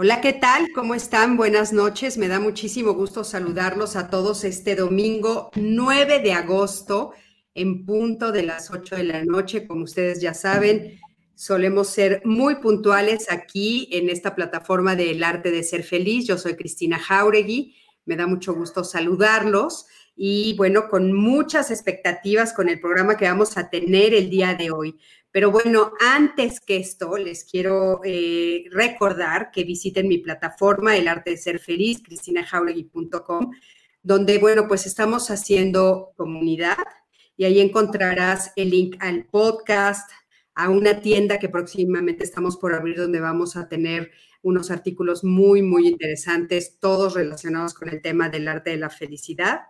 Hola, ¿qué tal? ¿Cómo están? Buenas noches. Me da muchísimo gusto saludarlos a todos este domingo 9 de agosto en punto de las 8 de la noche. Como ustedes ya saben, solemos ser muy puntuales aquí en esta plataforma del arte de ser feliz. Yo soy Cristina Jauregui. Me da mucho gusto saludarlos y bueno, con muchas expectativas con el programa que vamos a tener el día de hoy. Pero bueno, antes que esto, les quiero eh, recordar que visiten mi plataforma, El Arte de Ser Feliz, cristinajauregui.com, donde, bueno, pues estamos haciendo comunidad y ahí encontrarás el link al podcast, a una tienda que próximamente estamos por abrir, donde vamos a tener unos artículos muy, muy interesantes, todos relacionados con el tema del arte de la felicidad,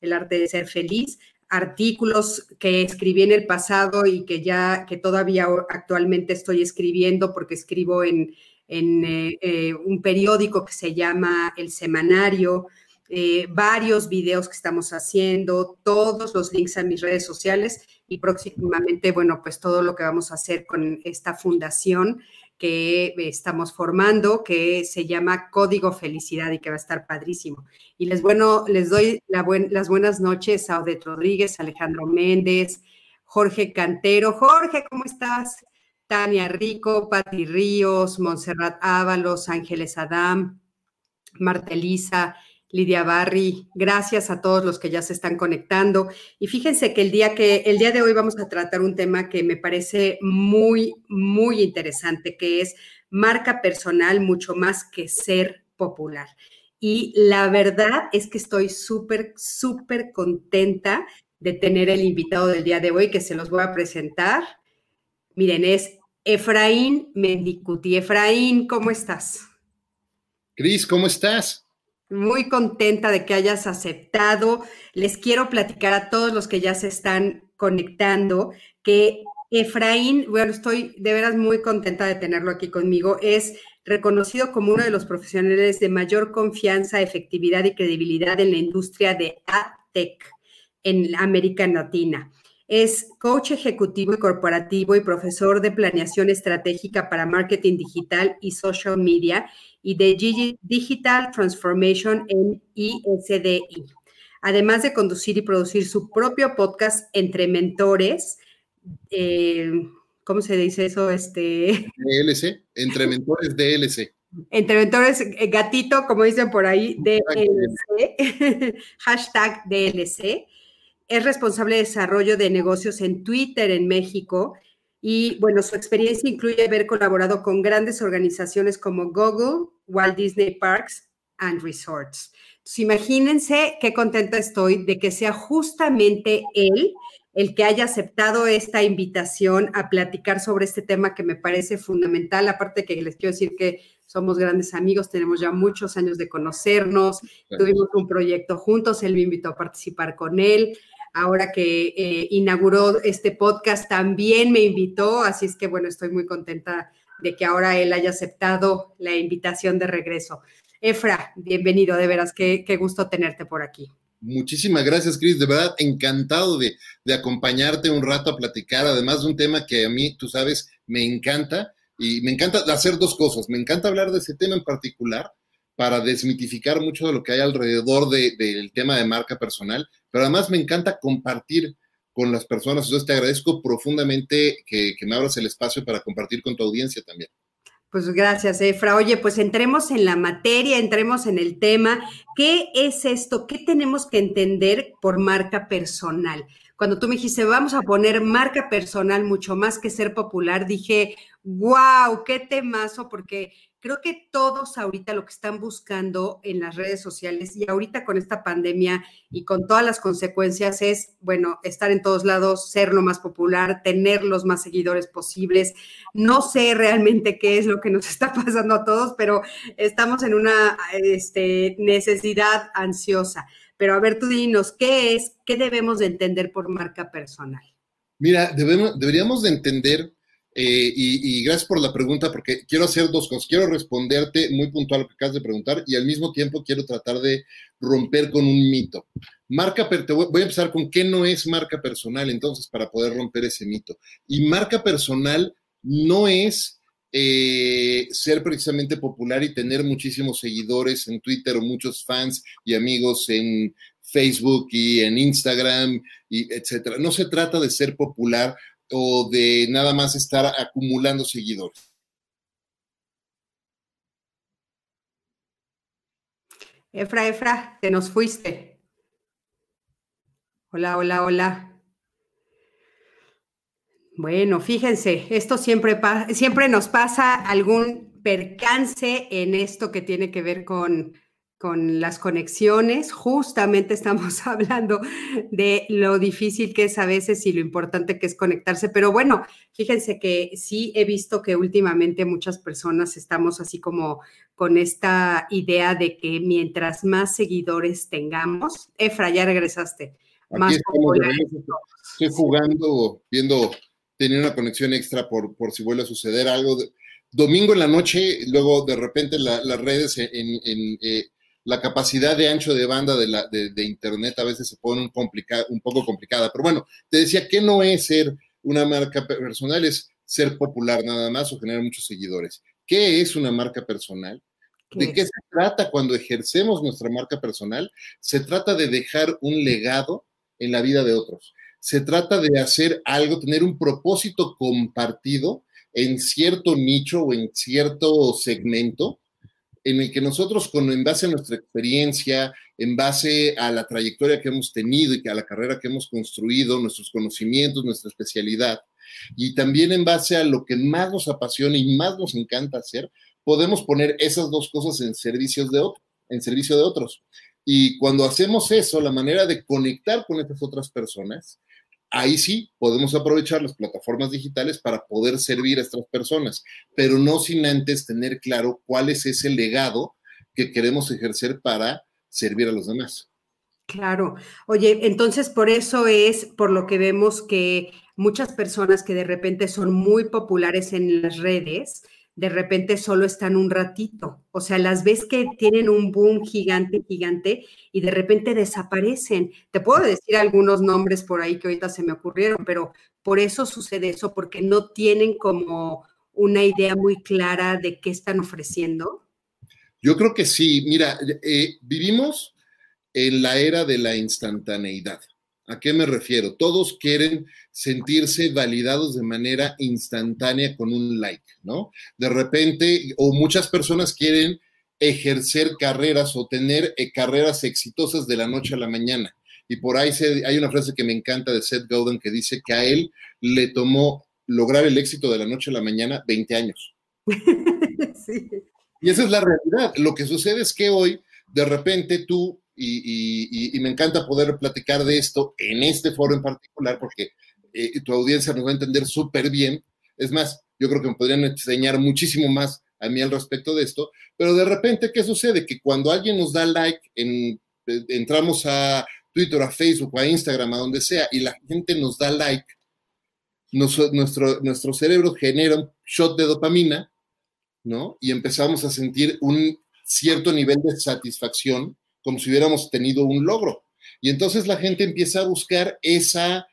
el arte de ser feliz artículos que escribí en el pasado y que ya, que todavía actualmente estoy escribiendo porque escribo en, eh, eh, un periódico que se llama El Semanario, eh, varios videos que estamos haciendo, todos los links a mis redes sociales y próximamente, bueno, pues todo lo que vamos a hacer con esta fundación que estamos formando, que se llama Código Felicidad y que va a estar padrísimo. Y les, bueno, les doy las buenas noches a Odette Rodríguez, Alejandro Méndez, Jorge Cantero. Jorge, ¿cómo estás? Tania Rico, Pati Ríos, Montserrat Ábalos, Ángeles Adam, Marta Elisa, Lidia Barry, gracias a todos los que ya se están conectando. Y fíjense que el día que el día de hoy vamos a tratar un tema que me parece muy muy interesante, que es marca personal mucho más que ser popular. Y la verdad es que estoy súper súper contenta de tener el invitado del día de hoy que se los voy a presentar. Miren, es Efraín Mendicuti. Efraín, ¿cómo estás? Cris, ¿cómo estás? Muy contenta de que hayas aceptado. Les quiero platicar a todos los que ya se están conectando que Efraín, bueno, estoy de veras muy contenta de tenerlo aquí conmigo. Es reconocido como uno de los profesionales de mayor confianza, efectividad y credibilidad en la industria de AdTech en América Latina. Es coach ejecutivo y corporativo y profesor de planeación estratégica para marketing digital y social media y de Digital Transformation en ISDI. Además de conducir y producir su propio podcast entre mentores, eh, ¿cómo se dice eso? Este... DLC, entre mentores DLC. Entre mentores, eh, gatito, como dicen por ahí, DLC, hashtag DLC. Es responsable de desarrollo de negocios en Twitter en México y bueno, su experiencia incluye haber colaborado con grandes organizaciones como Google, Walt Disney Parks and Resorts. Entonces, imagínense qué contenta estoy de que sea justamente él el que haya aceptado esta invitación a platicar sobre este tema que me parece fundamental. Aparte que les quiero decir que somos grandes amigos, tenemos ya muchos años de conocernos, tuvimos un proyecto juntos, él me invitó a participar con él ahora que eh, inauguró este podcast, también me invitó, así es que bueno, estoy muy contenta de que ahora él haya aceptado la invitación de regreso. Efra, bienvenido, de veras, qué, gusto tenerte por aquí. Muchísimas gracias, Cris. De verdad, encantado de, de, acompañarte un rato a platicar, además de un tema que a mí, tú sabes, me encanta. Y me encanta hacer dos cosas. Me encanta hablar de ese tema en particular para desmitificar mucho de lo que hay alrededor del tema de marca personal, pero además me encanta compartir con las personas. Entonces te agradezco profundamente que, me abras el espacio para compartir con tu audiencia también. Pues gracias, Efra. Oye, pues entremos en la materia, entremos en el tema. ¿Qué es esto? ¿Qué tenemos que entender por marca personal? Cuando tú me dijiste, vamos a poner marca personal mucho más que ser popular, dije, wow, qué temazo, porque creo que todos ahorita lo que están buscando en las redes sociales y ahorita con esta pandemia y con todas las consecuencias es, bueno, estar en todos lados, ser lo más popular, tener los más seguidores posibles. No sé realmente qué es lo que nos está pasando a todos, pero estamos en una este, necesidad ansiosa. Pero a ver, tú dinos, ¿qué es, qué debemos de entender por marca personal? Mira, deberíamos de entender, eh, y, gracias por la pregunta, porque quiero hacer dos cosas. Quiero responderte muy puntual lo que acabas de preguntar y al mismo tiempo quiero tratar de romper con un mito. Marca, te voy, voy a empezar con qué no es marca personal, entonces, para poder romper ese mito. Y marca personal no es eh, ser precisamente popular y tener muchísimos seguidores en Twitter o muchos fans y amigos en Facebook y en Instagram y etcétera. No se trata de ser popular o de nada más estar acumulando seguidores. Efra, Efra, te nos fuiste. Hola, hola, hola. Bueno, fíjense, esto siempre, siempre nos pasa algún percance en esto que tiene que ver con, con las conexiones. Justamente estamos hablando de lo difícil que es a veces y lo importante que es conectarse. Pero bueno, fíjense que sí he visto que últimamente muchas personas estamos así como con esta idea de que mientras más seguidores tengamos, Efra, ya regresaste. más Estoy jugando, viendo tenía una conexión extra por, por si vuelve a suceder algo. Domingo en la noche, luego de repente las redes en, eh, la capacidad de ancho de banda de, la, de, Internet a veces se pone un, un poco complicada. Pero bueno, te decía que no es ser una marca personal, es ser popular nada más o generar muchos seguidores. ¿Qué es una marca personal? ¿De qué se trata cuando ejercemos nuestra marca personal? Se trata de dejar un legado en la vida de otros se trata de hacer algo, tener un propósito compartido en cierto nicho o en cierto segmento en el que nosotros, con, en base a nuestra experiencia, en base a la trayectoria que hemos tenido y a la carrera que hemos construido, nuestros conocimientos, nuestra especialidad, y también en base a lo que más nos apasiona y más nos encanta hacer, podemos poner esas dos cosas en, servicios de en servicio de otros. Y cuando hacemos eso, la manera de conectar con estas otras personas ahí sí podemos aprovechar las plataformas digitales para poder servir a estas personas, pero no sin antes tener claro cuál es ese legado que queremos ejercer para servir a los demás. Claro. Oye, entonces por eso es por lo que vemos que muchas personas que de repente son muy populares en las redes, de repente solo están un ratito. O sea, las ves que tienen un boom gigante, gigante, y de repente desaparecen. Te puedo decir algunos nombres por ahí que ahorita se me ocurrieron, pero por eso sucede eso, porque no tienen como una idea muy clara de qué están ofreciendo. Yo creo que sí. Mira, eh, vivimos en la era de la instantaneidad. ¿A qué me refiero? Todos quieren sentirse validados de manera instantánea con un like, ¿no? De repente, o muchas personas quieren ejercer carreras o tener eh, carreras exitosas de la noche a la mañana. Y por ahí hay una frase que me encanta de Seth Godin que dice que a él le tomó lograr el éxito de la noche a la mañana 20 años. Y esa es la realidad. Lo que sucede es que hoy, de repente, tú y, me encanta poder platicar de esto en este foro en particular porque eh, tu audiencia nos va a entender súper bien. Es más, yo creo que me podrían enseñar muchísimo más a mí al respecto de esto, pero de repente, ¿qué sucede? Que cuando alguien nos da like, en, eh, entramos a Twitter, a Facebook, a Instagram, a donde sea, y la gente nos da like, nuestro, nuestro cerebro genera un shot de dopamina, ¿no? Y empezamos a sentir un cierto nivel de satisfacción como si hubiéramos tenido un logro. Y entonces la gente empieza a buscar esa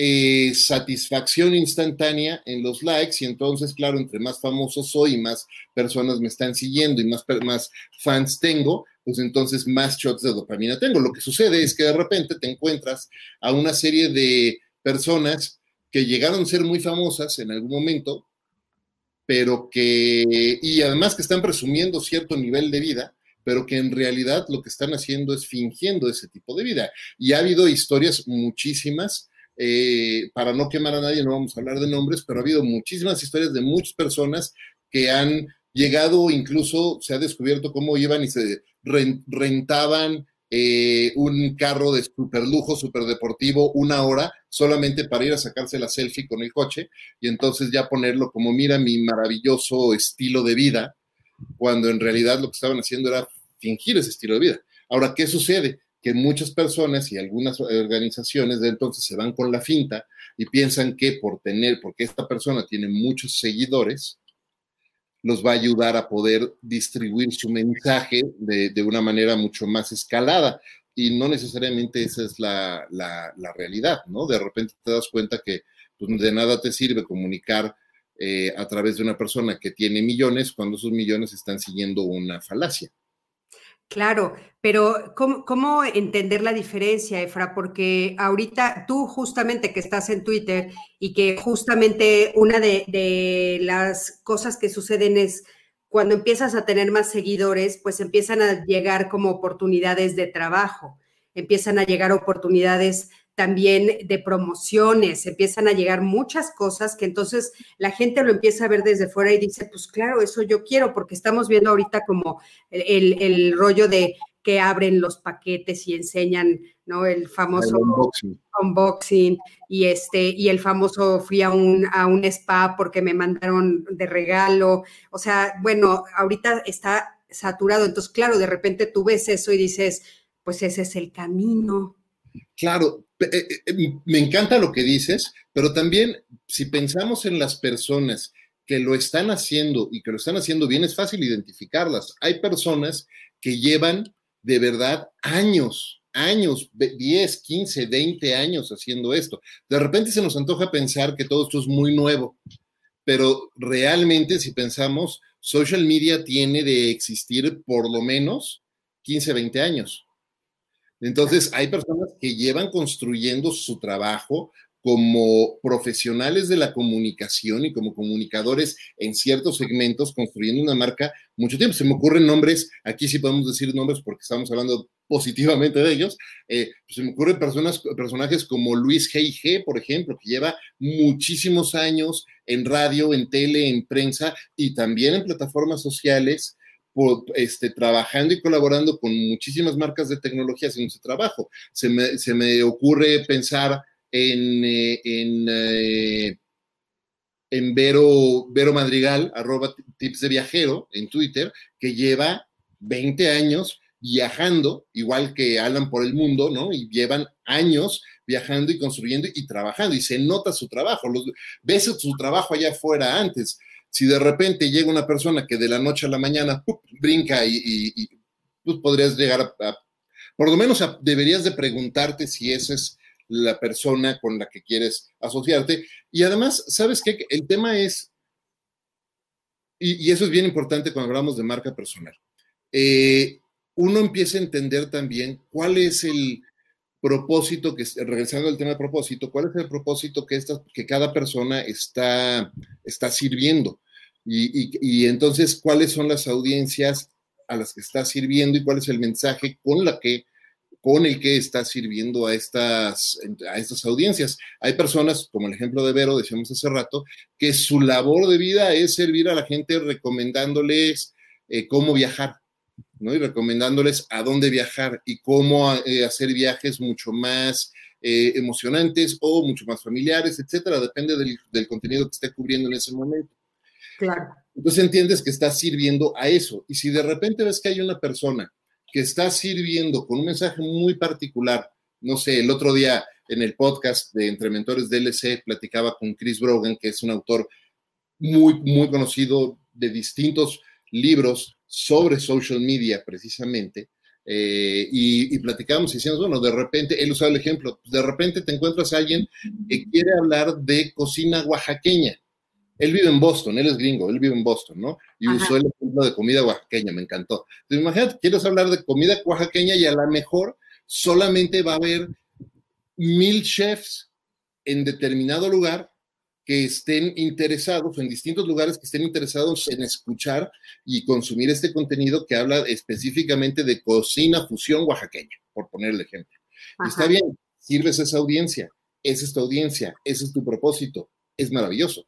eh, satisfacción instantánea en los likes y entonces, claro, entre más famoso soy más personas me están siguiendo y más, más fans tengo, pues entonces más shots de dopamina tengo. Lo que sucede es que de repente te encuentras a una serie de personas que llegaron a ser muy famosas en algún momento, pero que, y además que están presumiendo cierto nivel de vida, pero que en realidad lo que están haciendo es fingiendo ese tipo de vida. Y ha habido historias muchísimas, eh, para no quemar a nadie, no vamos a hablar de nombres, pero ha habido muchísimas historias de muchas personas que han llegado, incluso se ha descubierto cómo iban y se rentaban eh, un carro de super lujo, super deportivo, una hora, solamente para ir a sacarse la selfie con el coche y entonces ya ponerlo como, mira mi maravilloso estilo de vida, cuando en realidad lo que estaban haciendo era fingir ese estilo de vida. Ahora, ¿qué sucede? Que muchas personas y algunas organizaciones de entonces se van con la finta y piensan que por tener, porque esta persona tiene muchos seguidores, los va a ayudar a poder distribuir su mensaje de, de una manera mucho más escalada. Y no necesariamente esa es la, la, la, realidad, ¿no? De repente te das cuenta que pues, de nada te sirve comunicar eh, a través de una persona que tiene millones cuando esos millones están siguiendo una falacia. Claro, pero ¿cómo, ¿cómo, entender la diferencia, Efra? Porque ahorita tú justamente que estás en Twitter y que justamente una de, de, las cosas que suceden es cuando empiezas a tener más seguidores, pues empiezan a llegar como oportunidades de trabajo, empiezan a llegar oportunidades también de promociones, empiezan a llegar muchas cosas que entonces la gente lo empieza a ver desde fuera y dice, pues claro, eso yo quiero, porque estamos viendo ahorita como el, el rollo de que abren los paquetes y enseñan, ¿no? El famoso el unboxing. unboxing. y este, y el famoso fui a un, a un spa porque me mandaron de regalo. O sea, bueno, ahorita está saturado. Entonces, claro, de repente tú ves eso y dices, pues ese es el camino. Claro, me encanta lo que dices, pero también si pensamos en las personas que lo están haciendo y que lo están haciendo bien, es fácil identificarlas. Hay personas que llevan de verdad años, años, 10, 15, 20 años haciendo esto. De repente se nos antoja pensar que todo esto es muy nuevo, pero realmente si pensamos, social media tiene de existir por lo menos 15, 20 años. Entonces, hay personas que llevan construyendo su trabajo como profesionales de la comunicación y como comunicadores en ciertos segmentos, construyendo una marca mucho tiempo. Se me ocurren nombres, aquí sí podemos decir nombres porque estamos hablando positivamente de ellos. Eh, se me ocurren personas, personajes como Luis G.I.G., por ejemplo, que lleva muchísimos años en radio, en tele, en prensa y también en plataformas sociales este, trabajando y colaborando con muchísimas marcas de tecnología haciendo ese trabajo. Se me, se me ocurre pensar en, eh, en, eh, en Vero, Vero Madrigal, arroba tips de viajero en Twitter, que lleva 20 años viajando, igual que Alan por el mundo, ¿no? Y llevan años viajando y construyendo y trabajando, y se nota su trabajo, los, ves su trabajo allá afuera antes, si de repente llega una persona que de la noche a la mañana brinca y, y, pues podrías llegar a, por lo menos deberías de preguntarte si esa es la persona con la que quieres asociarte. Y además, ¿sabes qué? El tema es, y, eso es bien importante cuando hablamos de marca personal, eh, uno empieza a entender también cuál es el, propósito, que regresando al tema de propósito, ¿cuál es el propósito que, esta, que cada persona está, está sirviendo? Y, y, entonces, ¿cuáles son las audiencias a las que está sirviendo y cuál es el mensaje con la que con el que está sirviendo a estas, a estas audiencias. Hay personas, como el ejemplo de Vero, decíamos hace rato, que su labor de vida es servir a la gente recomendándoles eh, cómo viajar, ¿no? Y recomendándoles a dónde viajar y cómo eh, hacer viajes mucho más eh, emocionantes o mucho más familiares, etcétera, depende del, del, contenido que esté cubriendo en ese momento. Claro. Entonces entiendes que está sirviendo a eso. Y si de repente ves que hay una persona que está sirviendo con un mensaje muy particular, no sé, el otro día en el podcast de Entre Mentores DLC platicaba con Chris Brogan, que es un autor muy, muy conocido de distintos libros sobre social media precisamente, eh, y, y, platicamos y decíamos, bueno, de repente, él usaba el ejemplo, de repente te encuentras a alguien que quiere hablar de cocina oaxaqueña. Él vive en Boston, él es gringo, él vive en Boston, ¿no? Y usó el ejemplo de comida oaxaqueña, me encantó. Entonces, imagínate, quieres hablar de comida oaxaqueña y a lo mejor solamente va a haber mil chefs en determinado lugar que estén interesados, en distintos lugares que estén interesados en escuchar y consumir este contenido que habla específicamente de cocina fusión oaxaqueña, por poner el ejemplo. está bien, sirves a esa audiencia, esa es tu audiencia, ese es tu propósito, es maravilloso.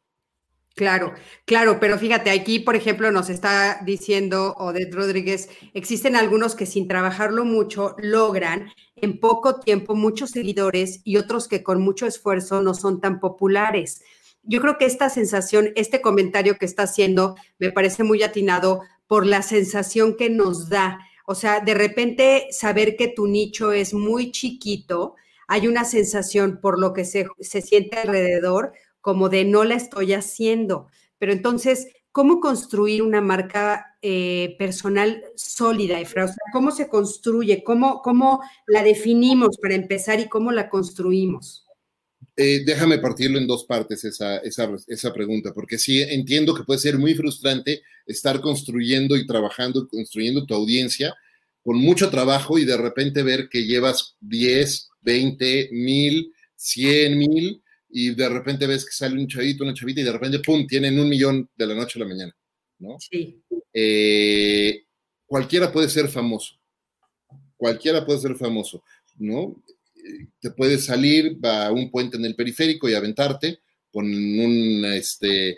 Claro, claro, pero fíjate, aquí, por ejemplo, nos está diciendo Odette Rodríguez, existen algunos que sin trabajarlo mucho logran en poco tiempo muchos seguidores y otros que con mucho esfuerzo no son tan populares yo creo que esta sensación, este comentario que está haciendo, me parece muy atinado por la sensación que nos da. O sea, de repente saber que tu nicho es muy chiquito, hay una sensación por lo que se, siente alrededor como de no la estoy haciendo. Pero entonces, ¿cómo construir una marca eh, personal sólida, Efra? ¿Cómo se construye? ¿Cómo, ¿Cómo la definimos para empezar y cómo la construimos? Eh, déjame partirlo en dos partes esa, esa, esa, pregunta, porque sí entiendo que puede ser muy frustrante estar construyendo y trabajando, construyendo tu audiencia con mucho trabajo y de repente ver que llevas 10, 20, mil, 100 mil y de repente ves que sale un chavito, una chavita y de repente, ¡pum!, tienen un millón de la noche a la mañana, ¿no? Sí. Eh, cualquiera puede ser famoso, cualquiera puede ser famoso, ¿no? Te puedes salir a un puente en el periférico y aventarte con un, este,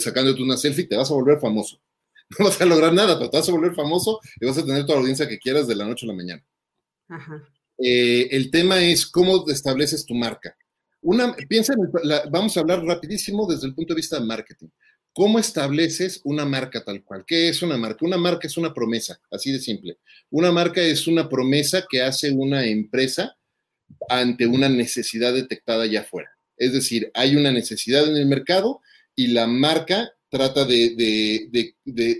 sacándote una selfie, te vas a volver famoso. No vas a lograr nada, pero te vas a volver famoso y vas a tener toda la audiencia que quieras de la noche a la mañana. Eh, el tema es cómo estableces tu marca. Una, piensa en vamos a hablar rapidísimo desde el punto de vista de marketing. ¿Cómo estableces una marca tal cual? ¿Qué es una marca? Una marca es una promesa, así de simple. Una marca es una promesa que hace una empresa ante una necesidad detectada allá afuera. Es decir, hay una necesidad en el mercado y la marca trata de,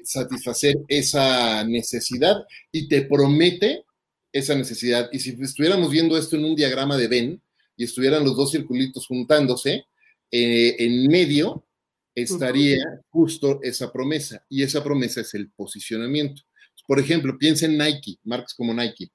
satisfacer esa necesidad y te promete esa necesidad. Y si estuviéramos viendo esto en un diagrama de Venn y estuvieran los dos circulitos juntándose, eh, en medio estaría justo esa promesa y esa promesa es el posicionamiento. Por ejemplo, piensa en Nike, marcas como Nike,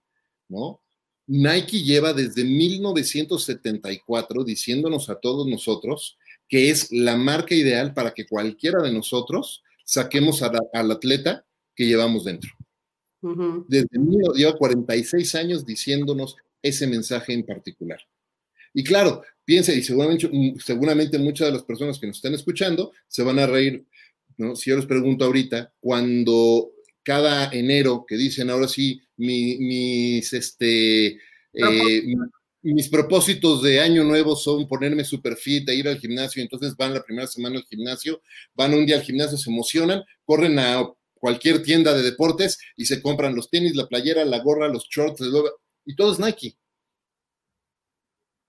¿no? Nike lleva desde 1974 diciéndonos a todos nosotros que es la marca ideal para que cualquiera de nosotros saquemos al atleta que llevamos dentro. Desde lleva 46 años diciéndonos ese mensaje en particular. Y claro, piense, y seguramente, seguramente muchas de las personas que nos están escuchando se van a reír, ¿no? Si yo les pregunto ahorita, cuando cada enero que dicen ahora sí, mis, este, eh, mis propósitos de año nuevo son ponerme super fit, e ir al gimnasio, entonces van la primera semana al gimnasio, van un día al gimnasio, se emocionan, corren a cualquier tienda de deportes y se compran los tenis, la playera, la gorra, los shorts, y todo es Nike.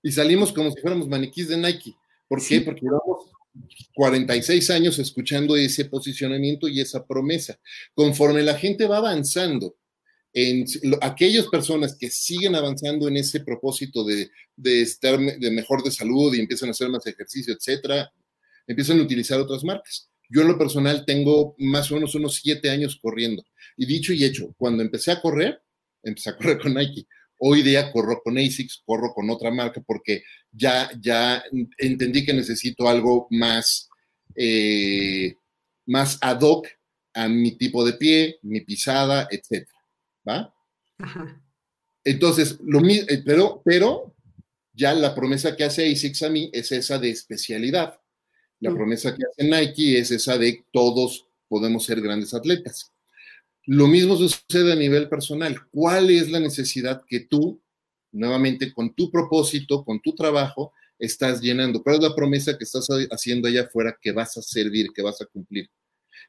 Y salimos como si fuéramos maniquís de Nike. ¿Por qué? Porque llevamos 46 años escuchando ese posicionamiento y esa promesa. Conforme la gente va avanzando, en aquellas personas que siguen avanzando en ese propósito de, estar de mejor de salud y empiezan a hacer más ejercicio, etcétera, empiezan a utilizar otras marcas. Yo en lo personal tengo más o menos unos siete años corriendo. Y dicho y hecho, cuando empecé a correr, empecé a correr con Nike. Hoy día corro con ASICS, corro con otra marca porque ya, ya entendí que necesito algo más, eh, más ad hoc a mi tipo de pie, mi pisada, etc. ¿Va? Entonces, lo mismo, eh, pero, pero ya la promesa que hace ASICS a mí es esa de especialidad. La mm. promesa que hace Nike es esa de todos podemos ser grandes atletas. Lo mismo sucede a nivel personal. ¿Cuál es la necesidad que tú, nuevamente, con tu propósito, con tu trabajo, estás llenando? ¿Cuál es la promesa que estás haciendo allá afuera que vas a servir, que vas a cumplir?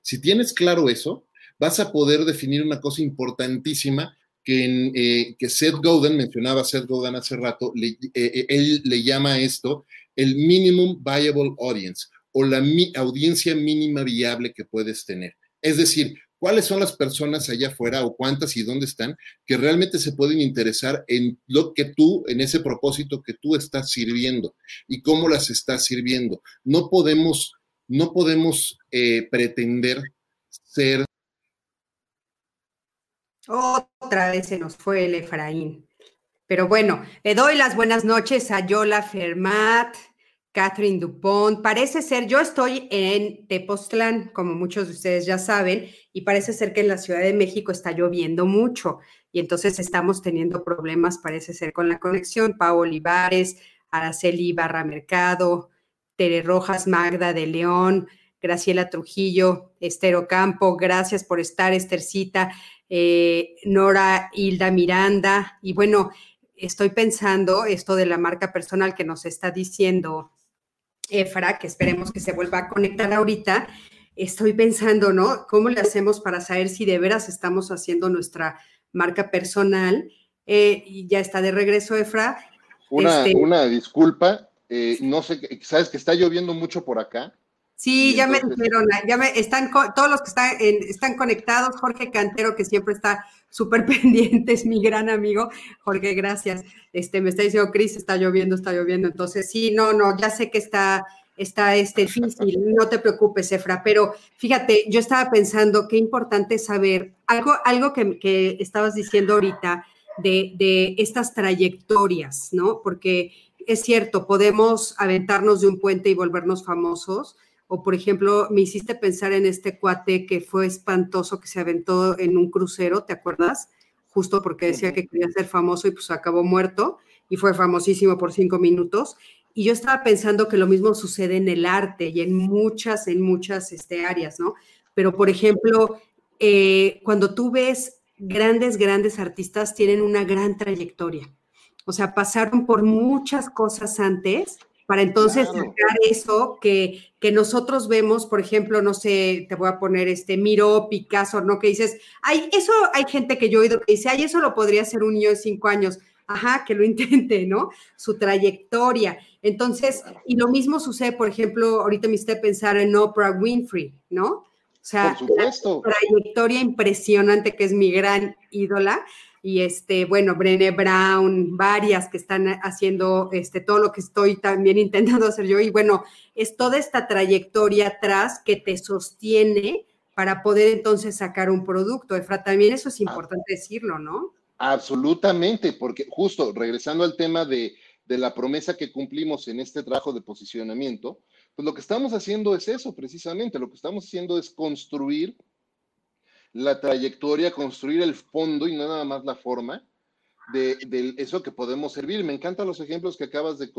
Si tienes claro eso, vas a poder definir una cosa importantísima que, eh, que Seth Godin, mencionaba Seth Godin hace rato, eh, eh, él le llama esto el minimum viable audience o la audiencia mínima viable que puedes tener. Es decir, cuáles son las personas allá afuera o cuántas y dónde están que realmente se pueden interesar en lo que tú, en ese propósito que tú estás sirviendo y cómo las estás sirviendo. No podemos, no podemos eh, pretender ser. Otra vez se nos fue el Efraín. Pero bueno, le doy las buenas noches a Yola Fermat, Catherine Dupont. Parece ser, yo estoy en Tepoztlán, como muchos de ustedes ya saben, y parece ser que en la Ciudad de México está lloviendo mucho y entonces estamos teniendo problemas, parece ser, con la conexión. Pau Olivares, Araceli Barra Mercado, Tere Rojas, Magda de León, Graciela Trujillo, Estero Campo, gracias por estar, Estercita, eh, Nora Hilda Miranda. Y bueno, estoy pensando esto de la marca personal que nos está diciendo Efra, que esperemos que se vuelva a conectar ahorita, estoy pensando, ¿no? ¿Cómo le hacemos para saber si de veras estamos haciendo nuestra marca personal? Eh, y ya está de regreso, Efra. Una, este una disculpa, eh, no sé, sabes que está lloviendo mucho por acá. Sí, ya me dijeron, ya me están todos los que están, están conectados, Jorge Cantero, que siempre está súper pendiente, es mi gran amigo. Jorge, gracias. Este, me está diciendo, Cris, está lloviendo, está lloviendo. Entonces, sí, no, no, ya sé que está, está este, difícil, no te preocupes, Efra, pero fíjate, yo estaba pensando qué importante saber algo, algo que, que estabas diciendo ahorita de, de estas trayectorias, ¿no? Porque es cierto, podemos aventarnos de un puente y volvernos famosos, o, por ejemplo, me hiciste pensar en este cuate que fue espantoso, que se aventó en un crucero, ¿te acuerdas? Justo porque decía que quería ser famoso y pues acabó muerto y fue famosísimo por cinco minutos. Y yo estaba pensando que lo mismo sucede en el arte y en muchas, en muchas este, áreas, ¿no? Pero, por ejemplo, eh, cuando tú ves grandes, grandes artistas, tienen una gran trayectoria. O sea, pasaron por muchas cosas antes para entonces sacar eso que, que nosotros vemos, por ejemplo, no sé, te voy a poner este Miro, Picasso, ¿no? Que dices, ay, eso hay gente que yo he oído que dice, ay, eso lo podría hacer un niño de cinco años. Ajá, que lo intente, ¿no? Su trayectoria. Entonces, y lo mismo sucede, por ejemplo, ahorita me hice pensar en Oprah Winfrey, ¿no? O sea, la trayectoria impresionante que es mi gran ídola y este, bueno, Brené Brown, varias que están haciendo este, todo lo que estoy también intentando hacer yo. Y bueno, es toda esta trayectoria atrás que te sostiene para poder entonces sacar un producto. Efra, también eso es ah. importante decirlo, ¿no? Absolutamente, porque justo regresando al tema de, de la promesa que cumplimos en este trabajo de posicionamiento, pues lo que estamos haciendo es eso precisamente, lo que estamos haciendo es construir la trayectoria, construir el fondo y no nada más la forma de, eso que podemos servir. Me encantan los ejemplos que acabas de,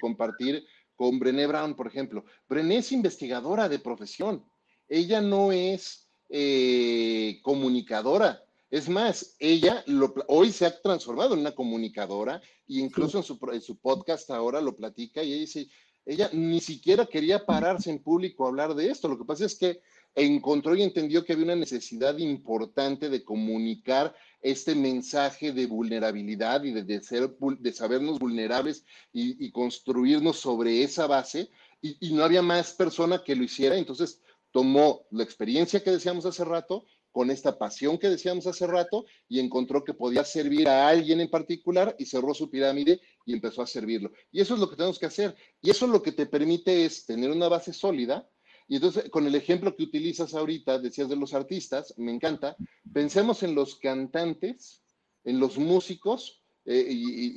compartir con Brené Brown, por ejemplo. Brené es investigadora de profesión. Ella no es eh, comunicadora. Es más, ella hoy se ha transformado en una comunicadora e incluso en, su, en su podcast ahora lo platica y dice, ella ni siquiera quería pararse en público a hablar de esto. Lo que pasa es que encontró y entendió que había una necesidad importante de comunicar este mensaje de vulnerabilidad y de, ser, de sabernos vulnerables y, construirnos sobre esa base. Y, y, no había más persona que lo hiciera. Entonces tomó la experiencia que decíamos hace rato con esta pasión que decíamos hace rato y encontró que podía servir a alguien en particular y cerró su pirámide y empezó a servirlo. Y eso es lo que tenemos que hacer. Y eso lo que te permite es tener una base sólida y entonces, con el ejemplo que utilizas ahorita, decías de los artistas, me encanta, pensemos en los cantantes, en los músicos, eh, y,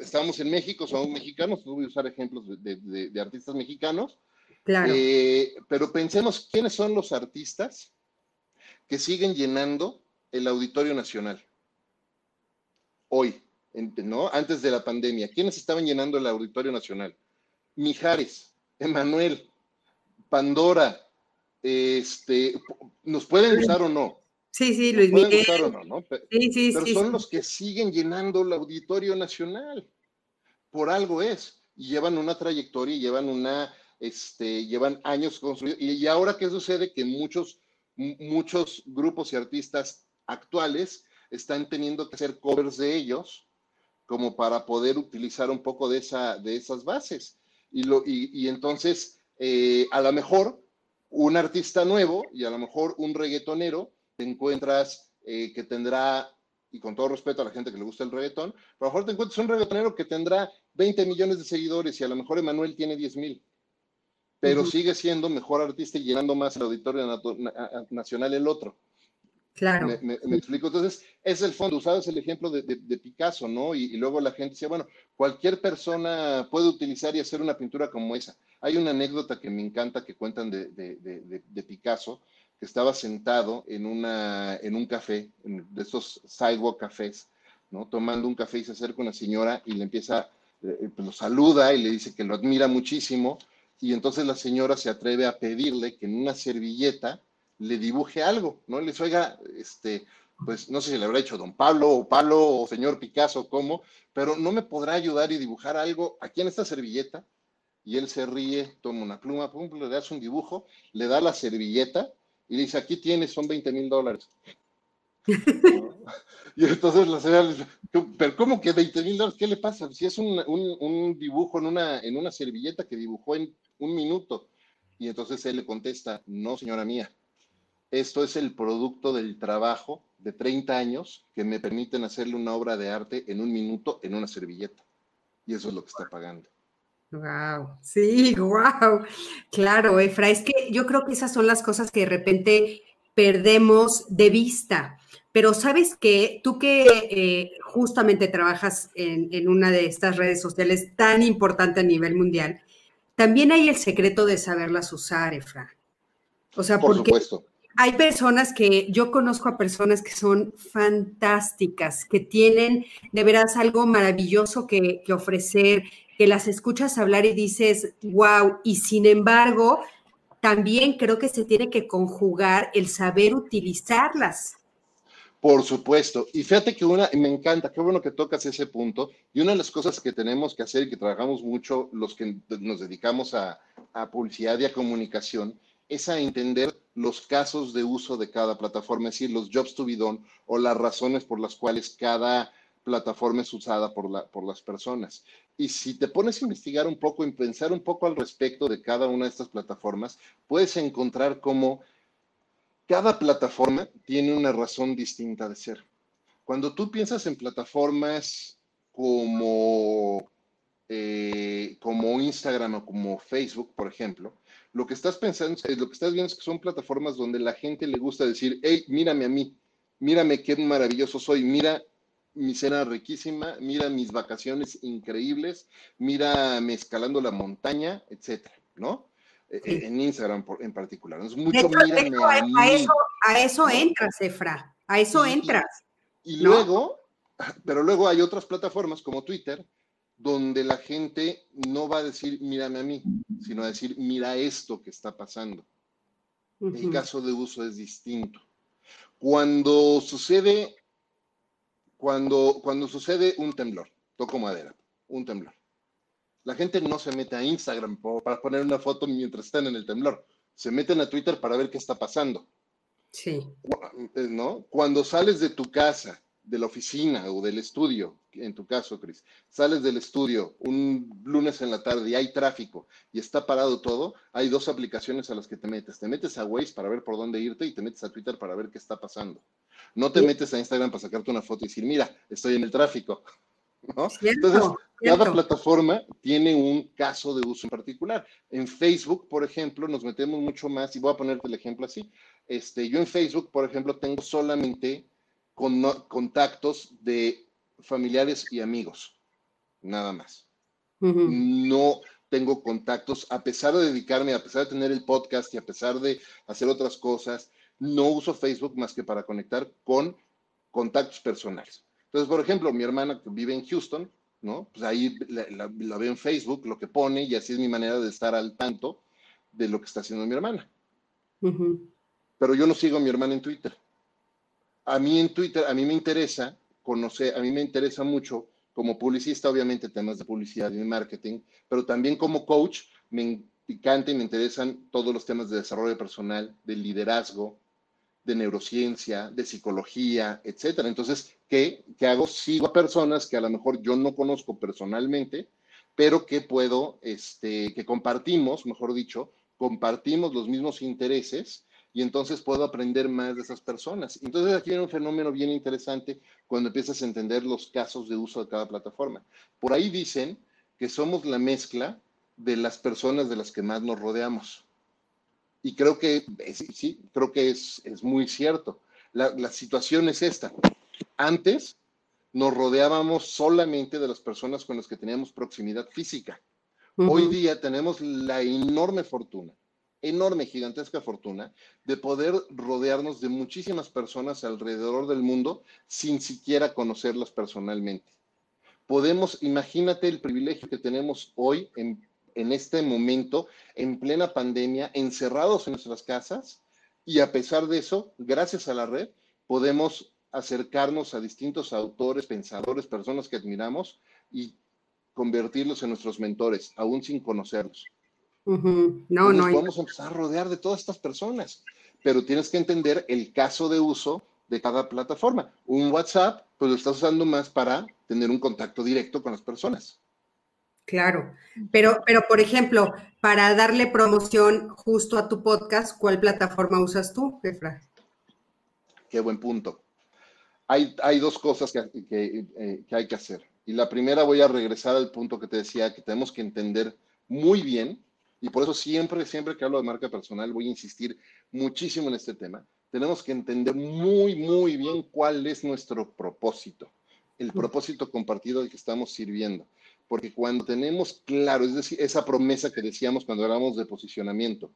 estamos en México, somos mexicanos, voy a usar ejemplos de, artistas mexicanos, claro. Eh, pero pensemos quiénes son los artistas que siguen llenando el Auditorio Nacional hoy, ¿no? Antes de la pandemia, ¿quiénes estaban llenando el Auditorio Nacional? Mijares, Emanuel, Pandora, este, ¿nos pueden usar o no? Sí, sí, Luis Miguel. Usar o no, ¿no? Pero, sí, sí, pero son los que siguen llenando el Auditorio Nacional. Por algo es. Y llevan una trayectoria llevan una, este, llevan años construidos. Y, y ahora, ¿qué sucede? Que muchos, muchos grupos y artistas actuales están teniendo que hacer covers de ellos como para poder utilizar un poco de, esa, de esas bases. Y, lo, y, y entonces eh, a lo mejor un artista nuevo y a lo mejor un reggaetonero te encuentras eh, que tendrá, y con todo respeto a la gente que le gusta el reggaetón, a lo mejor te encuentras un reggaetonero que tendrá 20 millones de seguidores y a lo mejor Emanuel tiene 10 mil, pero sigue siendo mejor artista y llenando más el auditorio nacional el otro. Claro. Me, explico. Entonces, es el fondo. Usabas el ejemplo de, Picasso, ¿no? Y, y, luego la gente decía, bueno, cualquier persona puede utilizar y hacer una pintura como esa. Hay una anécdota que me encanta que cuentan de, Picasso, que estaba sentado en, una, en un café, de esos sidewalk cafés, ¿no? Tomando un café y se acerca una señora y le empieza, eh, pues lo saluda y le dice que lo admira muchísimo. Y entonces la señora se atreve a pedirle que en una servilleta le dibuje algo, ¿no? Le dice, oiga, este, pues no sé si le habrá hecho don Pablo o Pablo o señor Picasso, cómo, pero no me podrá ayudar y dibujar algo aquí en esta servilleta y él se ríe, toma una pluma, pum, le das un dibujo, le da la servilleta y dice, aquí tienes, son 20 mil dólares. Y entonces la señora le dice, pero ¿cómo que 20 mil dólares? ¿Qué le pasa? Si es un, un, dibujo en una, en una servilleta que dibujó en un minuto. Y entonces él le contesta, no, señora mía, esto es el producto del trabajo de 30 años que me permiten hacerle una obra de arte en un minuto en una servilleta. Y eso es lo que está pagando. Wow, sí, wow. Claro, Efra, es que yo creo que esas son las cosas que de repente perdemos de vista. Pero sabes que tú que eh, justamente trabajas en, una de estas redes sociales tan importante a nivel mundial, también hay el secreto de saberlas usar, Efra. O sea, Por porque supuesto. hay personas que yo conozco a personas que son fantásticas, que tienen de veras algo maravilloso que, que ofrecer, que las escuchas hablar y dices, wow, y sin embargo, también creo que se tiene que conjugar el saber utilizarlas. Por supuesto. Y fíjate que una, me encanta, qué bueno que tocas ese punto. Y una de las cosas que tenemos que hacer y que trabajamos mucho los que nos dedicamos a, a publicidad y a comunicación es a entender los casos de uso de cada plataforma, es decir, los jobs to be done o las razones por las cuales cada plataforma es usada por, la, por las personas. Y si te pones a investigar un poco y pensar un poco al respecto de cada una de estas plataformas, puedes encontrar cómo cada plataforma tiene una razón distinta de ser. Cuando tú piensas en plataformas como, eh, como Instagram o como Facebook, por ejemplo, lo que estás pensando, lo que estás viendo es que son plataformas donde la gente le gusta decir, hey, mírame a mí, mírame qué maravilloso soy, mira mi cena riquísima, mira mis vacaciones increíbles, mírame escalando la montaña, etcétera, ¿no? Eh, en Instagram en particular. Es mucho a, eso, a eso entras, Efra, a eso entras. Y, luego, pero luego hay otras plataformas como Twitter, donde la gente no va a decir, mírame a mí, sino a decir, mira esto que está pasando. El caso de uso es distinto. Cuando sucede, cuando, cuando sucede un temblor, toco madera, un temblor la gente no se mete a Instagram para poner una foto mientras están en el temblor. Se meten a Twitter para ver qué está pasando. Sí. Eh, ¿No? Cuando sales de tu casa, de la oficina o del estudio, en tu caso, Cris, sales del estudio un lunes en la tarde y hay tráfico y está parado todo, hay dos aplicaciones a las que te metes. Te metes a Waze para ver por dónde irte y te metes a Twitter para ver qué está pasando. No te metes a Instagram para sacarte una foto y decir, mira, estoy en el tráfico. Entonces, cada plataforma tiene un caso de uso en particular. En Facebook, por ejemplo, nos metemos mucho más, y voy a ponerte el ejemplo así. Este, yo en Facebook, por ejemplo, tengo solamente con, contactos de familiares y amigos, nada más. No tengo contactos, a pesar de dedicarme, a pesar de tener el podcast y a pesar de hacer otras cosas, no uso Facebook más que para conectar con contactos personales. Entonces, por ejemplo, mi hermana que vive en Houston, ¿no? Pues ahí la, veo en Facebook, lo que pone, y así es mi manera de estar al tanto de lo que está haciendo mi hermana. Pero yo no sigo a mi hermana en Twitter. A mí en Twitter, a mí me interesa conocer, a mí me interesa mucho como publicista, obviamente temas de publicidad y marketing, pero también como coach me encanta y me interesan todos los temas de desarrollo personal, de liderazgo, de neurociencia, de psicología, etcétera. Entonces, ¿qué, ¿qué, hago? Sigo a personas que a lo mejor yo no conozco personalmente, pero que puedo, este, que compartimos, mejor dicho, compartimos los mismos intereses y entonces puedo aprender más de esas personas. Entonces aquí hay un fenómeno bien interesante cuando empiezas a entender los casos de uso de cada plataforma. Por ahí dicen que somos la mezcla de las personas de las que más nos rodeamos. Y creo que, eh, sí, creo que es, es muy cierto. La, la, situación es esta. Antes nos rodeábamos solamente de las personas con las que teníamos proximidad física. Hoy día tenemos la enorme fortuna, enorme, gigantesca fortuna de poder rodearnos de muchísimas personas alrededor del mundo sin siquiera conocerlas personalmente. Podemos, imagínate el privilegio que tenemos hoy en en este momento, en plena pandemia, encerrados en nuestras casas, y a pesar de eso, gracias a la red, podemos acercarnos a distintos autores, pensadores, personas que admiramos y convertirlos en nuestros mentores, aún sin conocerlos. No, no. Vamos a empezar a rodear de todas estas personas, pero tienes que entender el caso de uso de cada plataforma. Un WhatsApp, pues lo estás usando más para tener un contacto directo con las personas. Claro, pero, pero por ejemplo, para darle promoción justo a tu podcast, ¿cuál plataforma usas tú, Efra? Qué buen punto. Hay, hay dos cosas que, eh, que hay que hacer. Y la primera voy a regresar al punto que te decía, que tenemos que entender muy bien, y por eso siempre, siempre que hablo de marca personal, voy a insistir muchísimo en este tema. Tenemos que entender muy, muy bien cuál es nuestro propósito, el propósito compartido al que estamos sirviendo porque cuando tenemos claro, es decir, esa promesa que decíamos cuando hablamos de posicionamiento,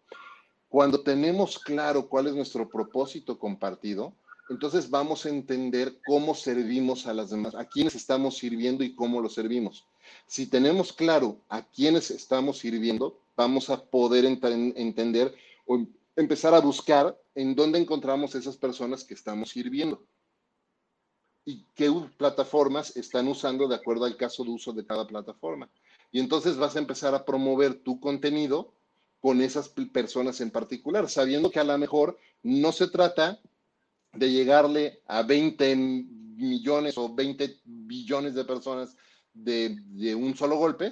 cuando tenemos claro cuál es nuestro propósito compartido, entonces vamos a entender cómo servimos a las demás, a quiénes estamos sirviendo y cómo los servimos. Si tenemos claro a quiénes estamos sirviendo, vamos a poder entender o empezar a buscar en dónde encontramos esas personas que estamos sirviendo y qué plataformas están usando de acuerdo al caso de uso de cada plataforma. Y entonces vas a empezar a promover tu contenido con esas personas en particular, sabiendo que a lo mejor no se trata de llegarle a 20 millones o 20 billones de personas de, de un solo golpe,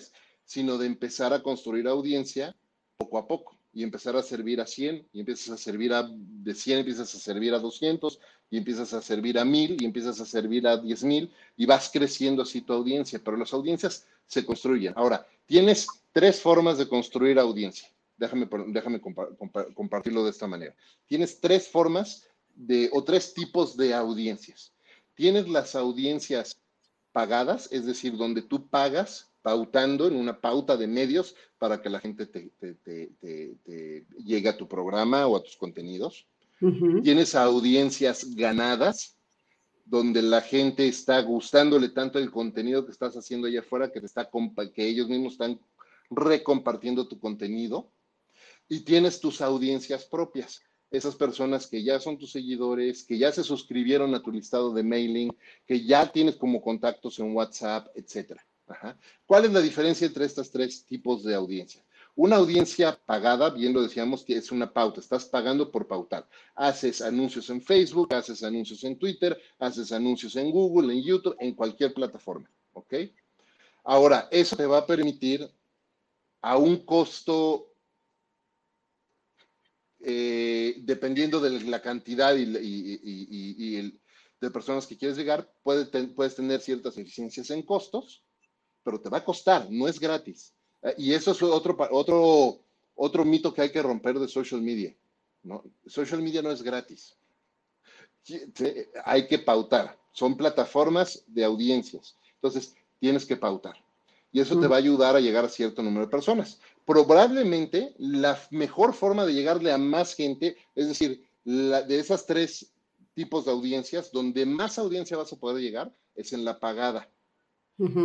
sino de empezar a construir audiencia poco a poco y empezar a servir a 100 y empiezas a servir a de 100 empiezas a servir a 200 y empiezas a servir a 1000 y empiezas a servir a 10000 y vas creciendo así tu audiencia, pero las audiencias se construyen. Ahora, tienes tres formas de construir audiencia. Déjame, déjame compartirlo de esta manera. Tienes tres formas de, o tres tipos de audiencias. Tienes las audiencias pagadas, es decir, donde tú pagas pautando en una pauta de medios para que la gente te, llegue a tu programa o a tus contenidos. Tienes audiencias ganadas, donde la gente está gustándole tanto el contenido que estás haciendo allá afuera que, te está, que ellos mismos están recompartiendo tu contenido. Y tienes tus audiencias propias, esas personas que ya son tus seguidores, que ya se suscribieron a tu listado de mailing, que ya tienes como contactos en WhatsApp, etcétera. ¿Cuál es la diferencia entre estos tres tipos de audiencia? Una audiencia pagada, bien lo decíamos, que es una pauta, estás pagando por pautar. Haces anuncios en Facebook, haces anuncios en Twitter, haces anuncios en Google, en YouTube, en cualquier plataforma, ¿ok? Ahora, eso te va a permitir a un costo, eh, dependiendo de la cantidad y, el, de personas que quieres llegar, puedes tener ciertas eficiencias en costos, pero te va a costar, no es gratis. Eh, y eso es otro, otro, otro mito que hay que romper de social media. ¿no? Social media no es gratis. Hay que pautar. Son plataformas de audiencias. Entonces, tienes que pautar. Y eso te va a ayudar a llegar a cierto número de personas. Probablemente la mejor forma de llegarle a más gente, es decir, de esas tres tipos de audiencias, donde más audiencia vas a poder llegar, es en la pagada.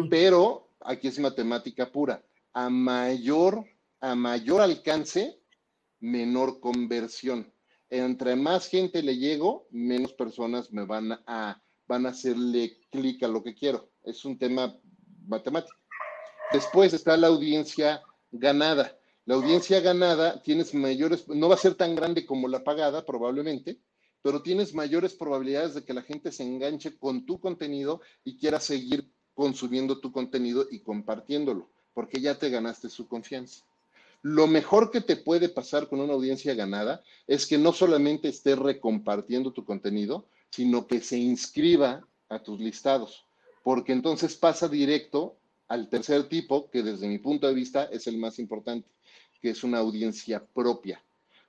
Pero aquí es matemática pura. A mayor, a mayor alcance, menor conversión. Entre más gente le llego, menos personas me van a, van a hacerle clic a lo que quiero. Es un tema matemático. Después está la audiencia ganada. La audiencia ganada tienes mayores, no va a ser tan grande como la pagada probablemente, pero tienes mayores probabilidades de que la gente se enganche con tu contenido y quiera seguir consumiendo tu contenido y compartiéndolo, porque ya te ganaste su confianza. Lo mejor que te puede pasar con una audiencia ganada es que no solamente esté recompartiendo tu contenido, sino que se inscriba a tus listados, porque entonces pasa directo al tercer tipo, que desde mi punto de vista es el más importante, que es una audiencia propia.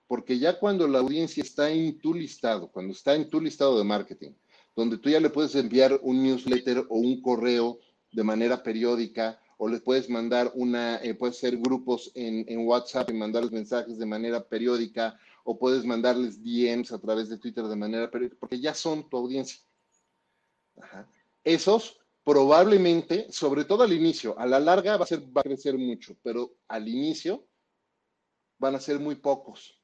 Porque ya cuando la audiencia está en tu listado, cuando está en tu listado de marketing, donde tú ya le puedes enviar un newsletter o un correo de manera periódica, o le puedes mandar una, eh, puedes hacer grupos en, WhatsApp y mandarles mensajes de manera periódica, o puedes mandarles DMs a través de Twitter de manera periódica, porque ya son tu audiencia. Esos probablemente, sobre todo al inicio, a la larga va a, ser, va a crecer mucho, pero al inicio van a ser muy pocos.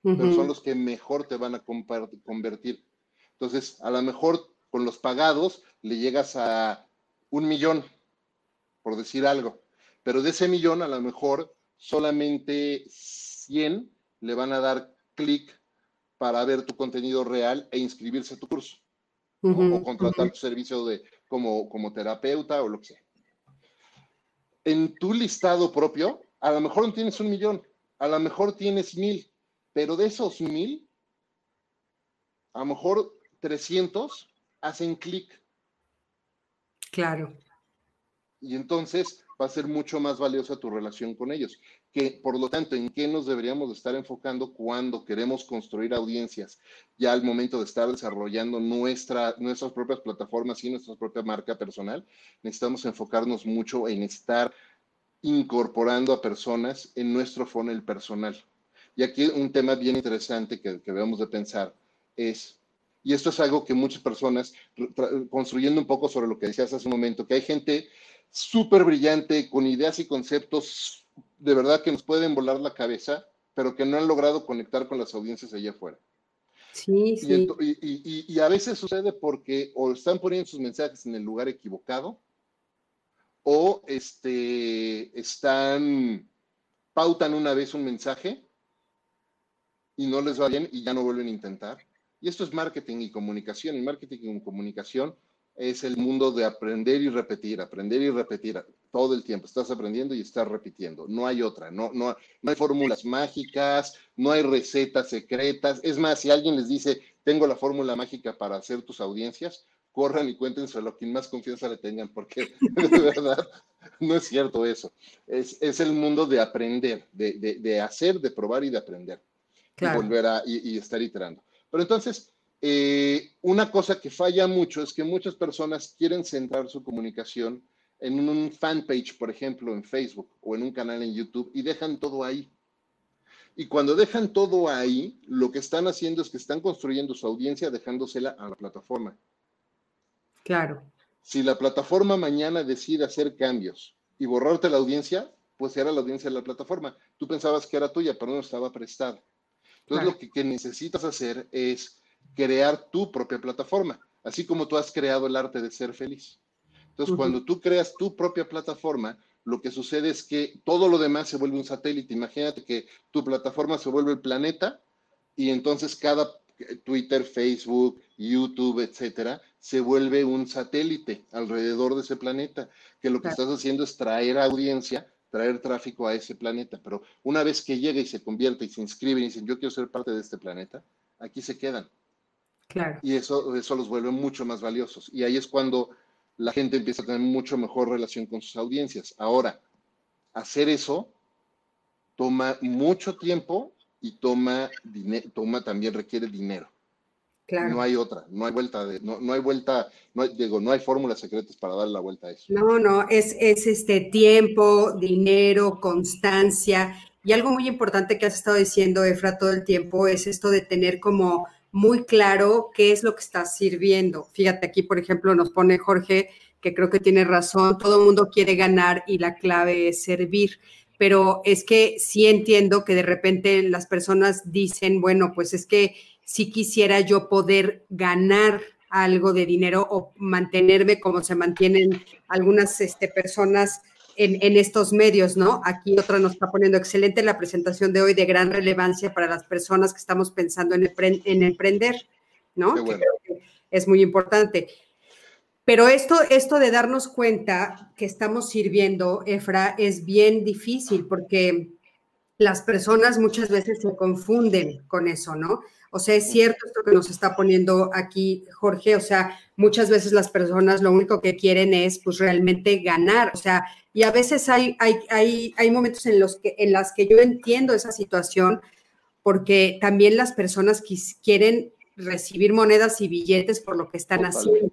Pero son los que mejor te van a convertir. Entonces, a lo mejor con los pagados le llegas a un millón, por decir algo. Pero de ese millón, a lo mejor solamente 100 le van a dar clic para ver tu contenido real e inscribirse a tu curso. o, contratar tu servicio de, como, como terapeuta o lo que sea. En tu listado propio, a lo mejor no tienes un millón, a lo mejor tienes mil, pero de esos mil, a lo mejor 300 hacen clic. Claro. Y entonces va a ser mucho más valiosa tu relación con ellos. Que, por lo tanto, ¿en qué nos deberíamos estar enfocando cuando queremos construir audiencias? Ya al momento de estar desarrollando nuestra, nuestras propias plataformas y nuestra propia marca personal, necesitamos enfocarnos mucho en estar incorporando a personas en nuestro funnel personal. Y aquí un tema bien interesante que, que debemos de pensar es, y esto es algo que muchas personas, construyendo un poco sobre lo que decías hace un momento, que hay gente súper brillante, con ideas y conceptos de verdad que nos pueden volar la cabeza, pero que no han logrado conectar con las audiencias allá afuera. Sí, sí. Y, y, a veces sucede porque o están poniendo sus mensajes en el lugar equivocado, o este, están, pautan una vez un mensaje y no les va bien y ya no vuelven a intentar. Y esto es marketing y comunicación. Y marketing y comunicación es el mundo de aprender y repetir, aprender y repetir todo el tiempo. Estás aprendiendo y estás repitiendo. No hay otra, no, no, no hay fórmulas mágicas, no hay recetas secretas. Es más, si alguien les dice, tengo la fórmula mágica para hacer tus audiencias, corran y cuéntenselo a quien más confianza le tengan, porque de verdad no es cierto eso. Es, es el mundo de aprender, de, de, de, hacer, de probar y de aprender. Y volver a y, y estar iterando. Pero entonces, eh, una cosa que falla mucho es que muchas personas quieren centrar su comunicación en un fanpage, por ejemplo, en Facebook o en un canal en YouTube y dejan todo ahí. Y cuando dejan todo ahí, lo que están haciendo es que están construyendo su audiencia dejándosela a la plataforma. Claro. Si la plataforma mañana decide hacer cambios y borrarte la audiencia, pues era la audiencia de la plataforma. Tú pensabas que era tuya, pero no estaba prestada. Entonces lo que, que necesitas hacer es crear tu propia plataforma, así como tú has creado el arte de ser feliz. Entonces, cuando tú creas tu propia plataforma, lo que sucede es que todo lo demás se vuelve un satélite. Imagínate que tu plataforma se vuelve el planeta y entonces cada Twitter, Facebook, YouTube, etcétera, se vuelve un satélite alrededor de ese planeta, que lo que estás haciendo es traer audiencia, traer tráfico a ese planeta. Pero una vez que llega y se convierte y se inscribe y dicen, yo quiero ser parte de este planeta, aquí se quedan. Claro. Y eso, eso los vuelve mucho más valiosos. Y ahí es cuando la gente empieza a tener mucho mejor relación con sus audiencias. Ahora, hacer eso toma mucho tiempo y toma, toma también requiere dinero. Claro. No hay otra, no hay vuelta, de, no, no hay vuelta, no hay, digo, no hay fórmulas secretas para dar la vuelta a eso. No, no, es, es este tiempo, dinero, constancia. Y algo muy importante que has estado diciendo, Efra, todo el tiempo es esto de tener como muy claro qué es lo que está sirviendo. Fíjate, aquí, por ejemplo, nos pone Jorge, que creo que tiene razón, todo el mundo quiere ganar y la clave es servir. Pero es que sí entiendo que de repente las personas dicen, bueno, pues es que si quisiera yo poder ganar algo de dinero o mantenerme como se mantienen algunas este, personas en, estos medios, ¿no? Aquí otra nos está poniendo excelente la presentación de hoy de gran relevancia para las personas que estamos pensando en, en emprender, ¿no? es muy importante. Pero esto, esto de darnos cuenta que estamos sirviendo, Efra, es bien difícil porque las personas muchas veces se confunden con eso, ¿no? O sea, es cierto esto que nos está poniendo aquí Jorge, o sea, muchas veces las personas lo único que quieren es pues realmente ganar, o sea, y a veces hay, hay, hay, hay momentos en los que en las que yo entiendo esa situación porque también las personas quieren recibir monedas y billetes por lo que están haciendo,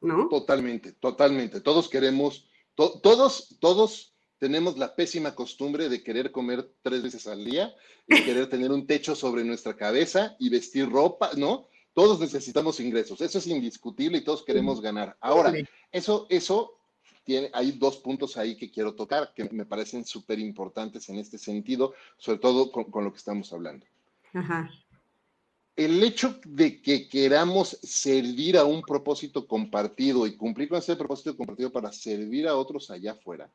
¿no? Totalmente, totalmente. Todos queremos, todos, todos tenemos la pésima costumbre de querer comer tres veces al día y querer tener un techo sobre nuestra cabeza y vestir ropa, ¿no? Todos necesitamos ingresos, eso es indiscutible y todos queremos ganar. Ahora, eso, eso tiene, hay dos puntos ahí que quiero tocar que me parecen súper importantes en este sentido, sobre todo con, con, lo que estamos hablando. Ajá. el hecho de que queramos servir a un propósito compartido y cumplir con ese propósito compartido para servir a otros allá afuera,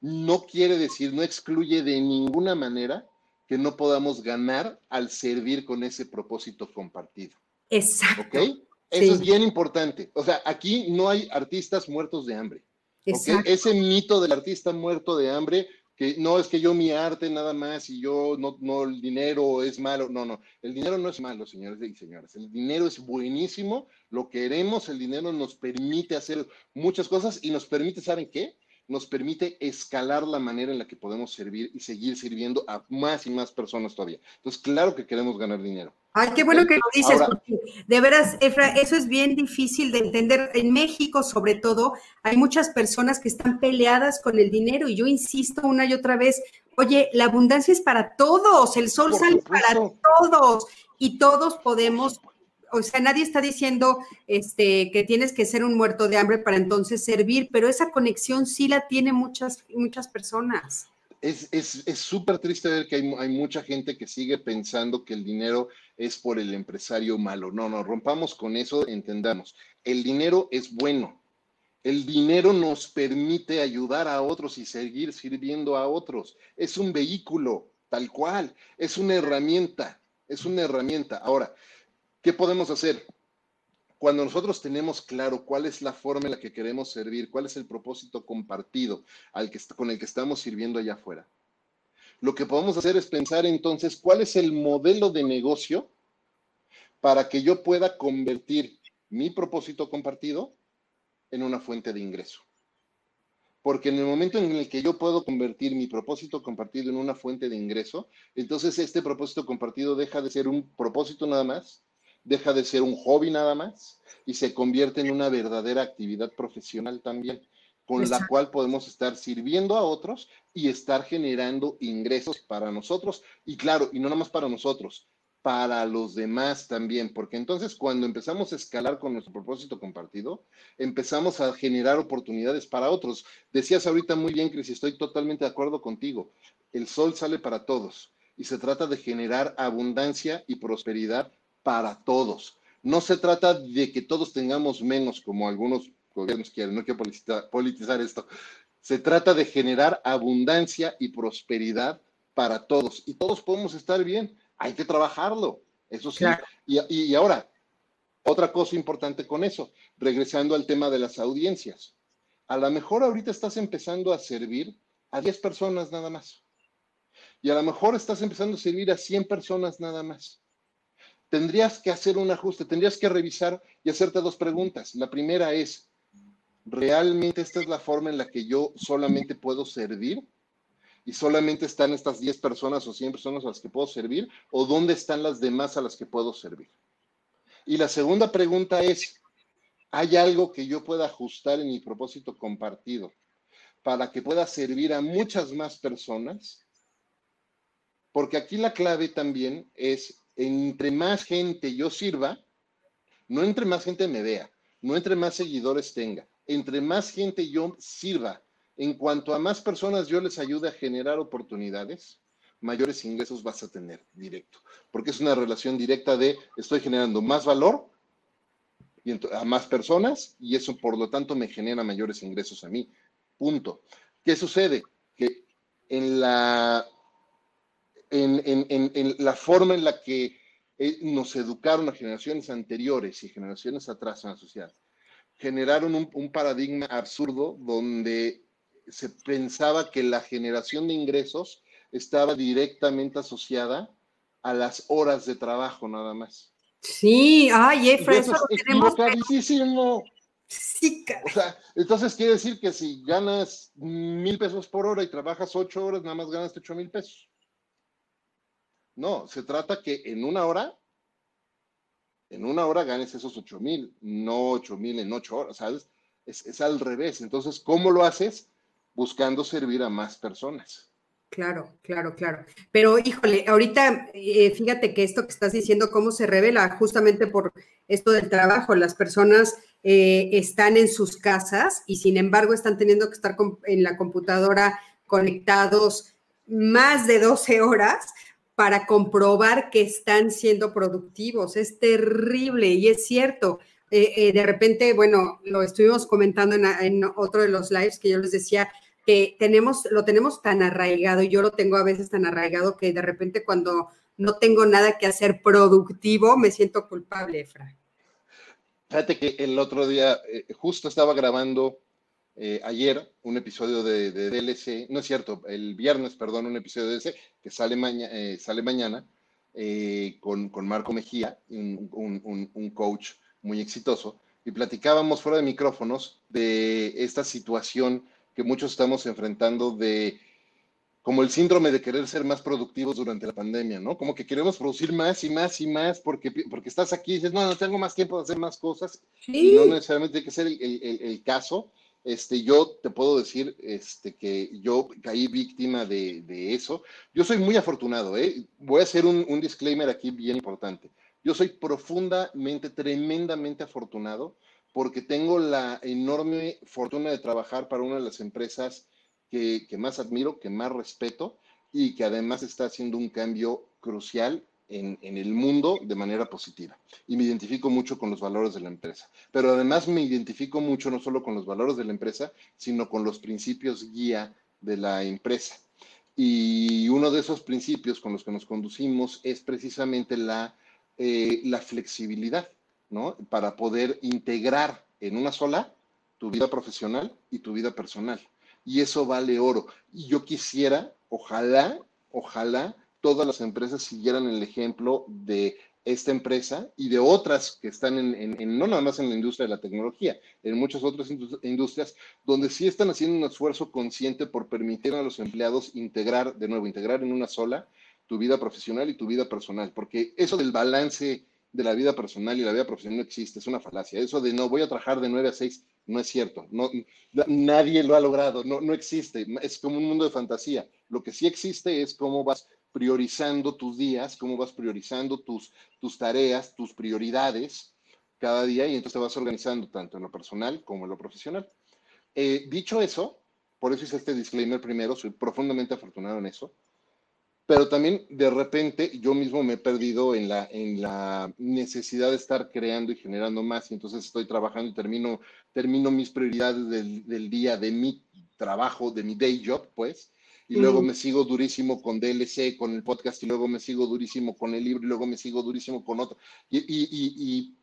no quiere decir, no excluye de ninguna manera que no podamos ganar al servir con ese propósito compartido. Exacto. ¿Ok? Eso es bien importante. O sea, aquí no hay artistas muertos de hambre. Exacto. Ese mito del artista muerto de hambre que no es que yo mi arte nada más y yo no, no, el dinero es malo. No, no, el dinero no es malo, señores y señoras. El dinero es buenísimo, lo queremos, el dinero nos permite hacer muchas cosas y nos permite, ¿saben qué? Nos permite escalar la manera en la que podemos servir y seguir sirviendo a más y más personas todavía. Entonces, claro que queremos ganar dinero. Ay, qué bueno que lo dices, porque de veras, Efra, eso es bien difícil de entender. En México, sobre todo, hay muchas personas que están peleadas con el dinero y yo insisto una y otra vez, oye, la abundancia es para todos, el sol sale para todos y todos podemos, o sea, nadie está diciendo este, que tienes que ser un muerto de hambre para entonces servir, pero esa conexión sí la tienen muchas, muchas personas es súper triste ver que hay, hay, mucha gente que sigue pensando que el dinero es por el empresario malo. No, no, rompamos con eso, entendamos. El dinero es bueno. El dinero nos permite ayudar a otros y seguir sirviendo a otros. Es un vehículo, tal cual. Es una herramienta. Es una herramienta. Ahora, ¿qué podemos hacer? Cuando nosotros tenemos claro cuál es la forma en la que queremos servir, cuál es el propósito compartido al que, con el que estamos sirviendo allá afuera, lo que podemos hacer es pensar entonces cuál es el modelo de negocio para que yo pueda convertir mi propósito compartido en una fuente de ingreso. Porque en el momento en el que yo puedo convertir mi propósito compartido en una fuente de ingreso, entonces este propósito compartido deja de ser un propósito nada más deja de ser un hobby nada más y se convierte en una verdadera actividad profesional también, con la cual podemos estar sirviendo a otros y estar generando ingresos para nosotros. Y claro, y no nada más para nosotros, para los demás también, porque entonces cuando empezamos a escalar con nuestro propósito compartido, empezamos a generar oportunidades para otros. Decías ahorita muy bien, Cris, estoy totalmente de acuerdo contigo. El sol sale para todos y se trata de generar abundancia y prosperidad para todos. No se trata de que todos tengamos menos, como algunos gobiernos quieren, no quiero politizar, esto. Se trata de generar abundancia y prosperidad para todos. Y todos podemos estar bien. Hay que trabajarlo, eso sí. Y, y ahora, otra cosa importante con eso, regresando al tema de las audiencias. A lo mejor ahorita estás empezando a servir a 10 personas nada más. Y a lo mejor estás empezando a servir a 100 personas nada más tendrías que hacer un ajuste, tendrías que revisar y hacerte dos preguntas. La primera es, ¿realmente esta es la forma en la que yo solamente puedo servir? ¿Y solamente están estas 10 personas o 100 personas a las que puedo servir? ¿O dónde están las demás a las que puedo servir? Y la segunda pregunta es, ¿hay algo que yo pueda ajustar en mi propósito compartido para que pueda servir a muchas más personas? Porque aquí la clave también es entre más gente yo sirva, no entre más gente me vea, no entre más seguidores tenga, entre más gente yo sirva, en cuanto a más personas yo les ayude a generar oportunidades, mayores ingresos vas a tener directo, porque es una relación directa de estoy generando más valor a más personas y eso por lo tanto me genera mayores ingresos a mí. Punto. ¿Qué sucede? Que en la en, la forma en la que eh, nos educaron las generaciones anteriores y generaciones atrás en la sociedad. Generaron un, paradigma absurdo donde se pensaba que la generación de ingresos estaba directamente asociada a las horas de trabajo nada más. Sí, ay, Efra, eso, es equivocadísimo. Sí, o sea, entonces quiere decir que si ganas mil pesos por hora y trabajas ocho horas, nada más ganas ocho mil pesos. No, se trata que en una hora, en una hora ganes esos ocho mil, no ocho mil en ocho horas, ¿sabes? Es, al revés. Entonces, ¿cómo lo haces? Buscando servir a más personas. Claro, claro, claro. Pero híjole, ahorita eh, fíjate que esto que estás diciendo, cómo se revela justamente por esto del trabajo. Las personas eh, están en sus casas y sin embargo están teniendo que estar en la computadora conectados más de 12 horas para comprobar que están siendo productivos. Es terrible y es cierto. Eh, eh, de repente, bueno, lo estuvimos comentando en, otro de los lives que yo les decía que tenemos, lo tenemos tan arraigado y yo lo tengo a veces tan arraigado que de repente cuando no tengo nada que hacer productivo me siento culpable, Efra. Fíjate que el otro día eh, justo estaba grabando ayer un episodio de, DLC, no es cierto, el viernes, perdón, un episodio de DLC que sale, sale mañana con, con, Marco Mejía, un, un coach muy exitoso, y platicábamos fuera de micrófonos de esta situación que muchos estamos enfrentando de como el síndrome de querer ser más productivos durante la pandemia, ¿no? Como que queremos producir más y más y más porque, porque estás aquí y dices, no, no tengo más tiempo de hacer más cosas. Y no necesariamente tiene que ser el, el, el, caso. Este, yo te puedo decir este, que yo caí víctima de, eso. Yo soy muy afortunado, ¿eh? Voy a hacer un, un disclaimer aquí bien importante. Yo soy profundamente, tremendamente afortunado porque tengo la enorme fortuna de trabajar para una de las empresas que, más admiro, que más respeto y que además está haciendo un cambio crucial en, el mundo de manera positiva. Y me identifico mucho con los valores de la empresa. Pero además me identifico mucho no solo con los valores de la empresa, sino con los principios guía de la empresa. Y uno de esos principios con los que nos conducimos es precisamente la eh, la flexibilidad, ¿no? Para poder integrar en una sola tu vida profesional y tu vida personal. Y eso vale oro. Y yo quisiera, ojalá, ojalá todas las empresas siguieran el ejemplo de esta empresa y de otras que están en, no nada más en la industria de la tecnología, en muchas otras industrias donde sí están haciendo un esfuerzo consciente por permitir a los empleados integrar, de nuevo, integrar en una sola tu vida profesional y tu vida personal, porque eso del balance de la vida personal y la vida profesional no existe, es una falacia. Eso de no voy a trabajar de 9 a 6 no es cierto, no, nadie lo ha logrado, no, no existe, es como un mundo de fantasía. Lo que sí existe es cómo vas priorizando tus días, cómo vas priorizando tus, tus tareas, tus prioridades cada día y entonces te vas organizando tanto en lo personal como en lo profesional. Eh, dicho eso, por eso hice este disclaimer primero, soy profundamente afortunado en eso pero también de repente yo mismo me he perdido en la, en la necesidad de estar creando y generando más, y entonces estoy trabajando y termino, termino mis prioridades del, del día, de mi trabajo, de mi day job, pues, y luego me sigo durísimo con DLC, con el podcast, y luego me sigo durísimo con el libro, y luego me sigo durísimo con otro, y, y, y,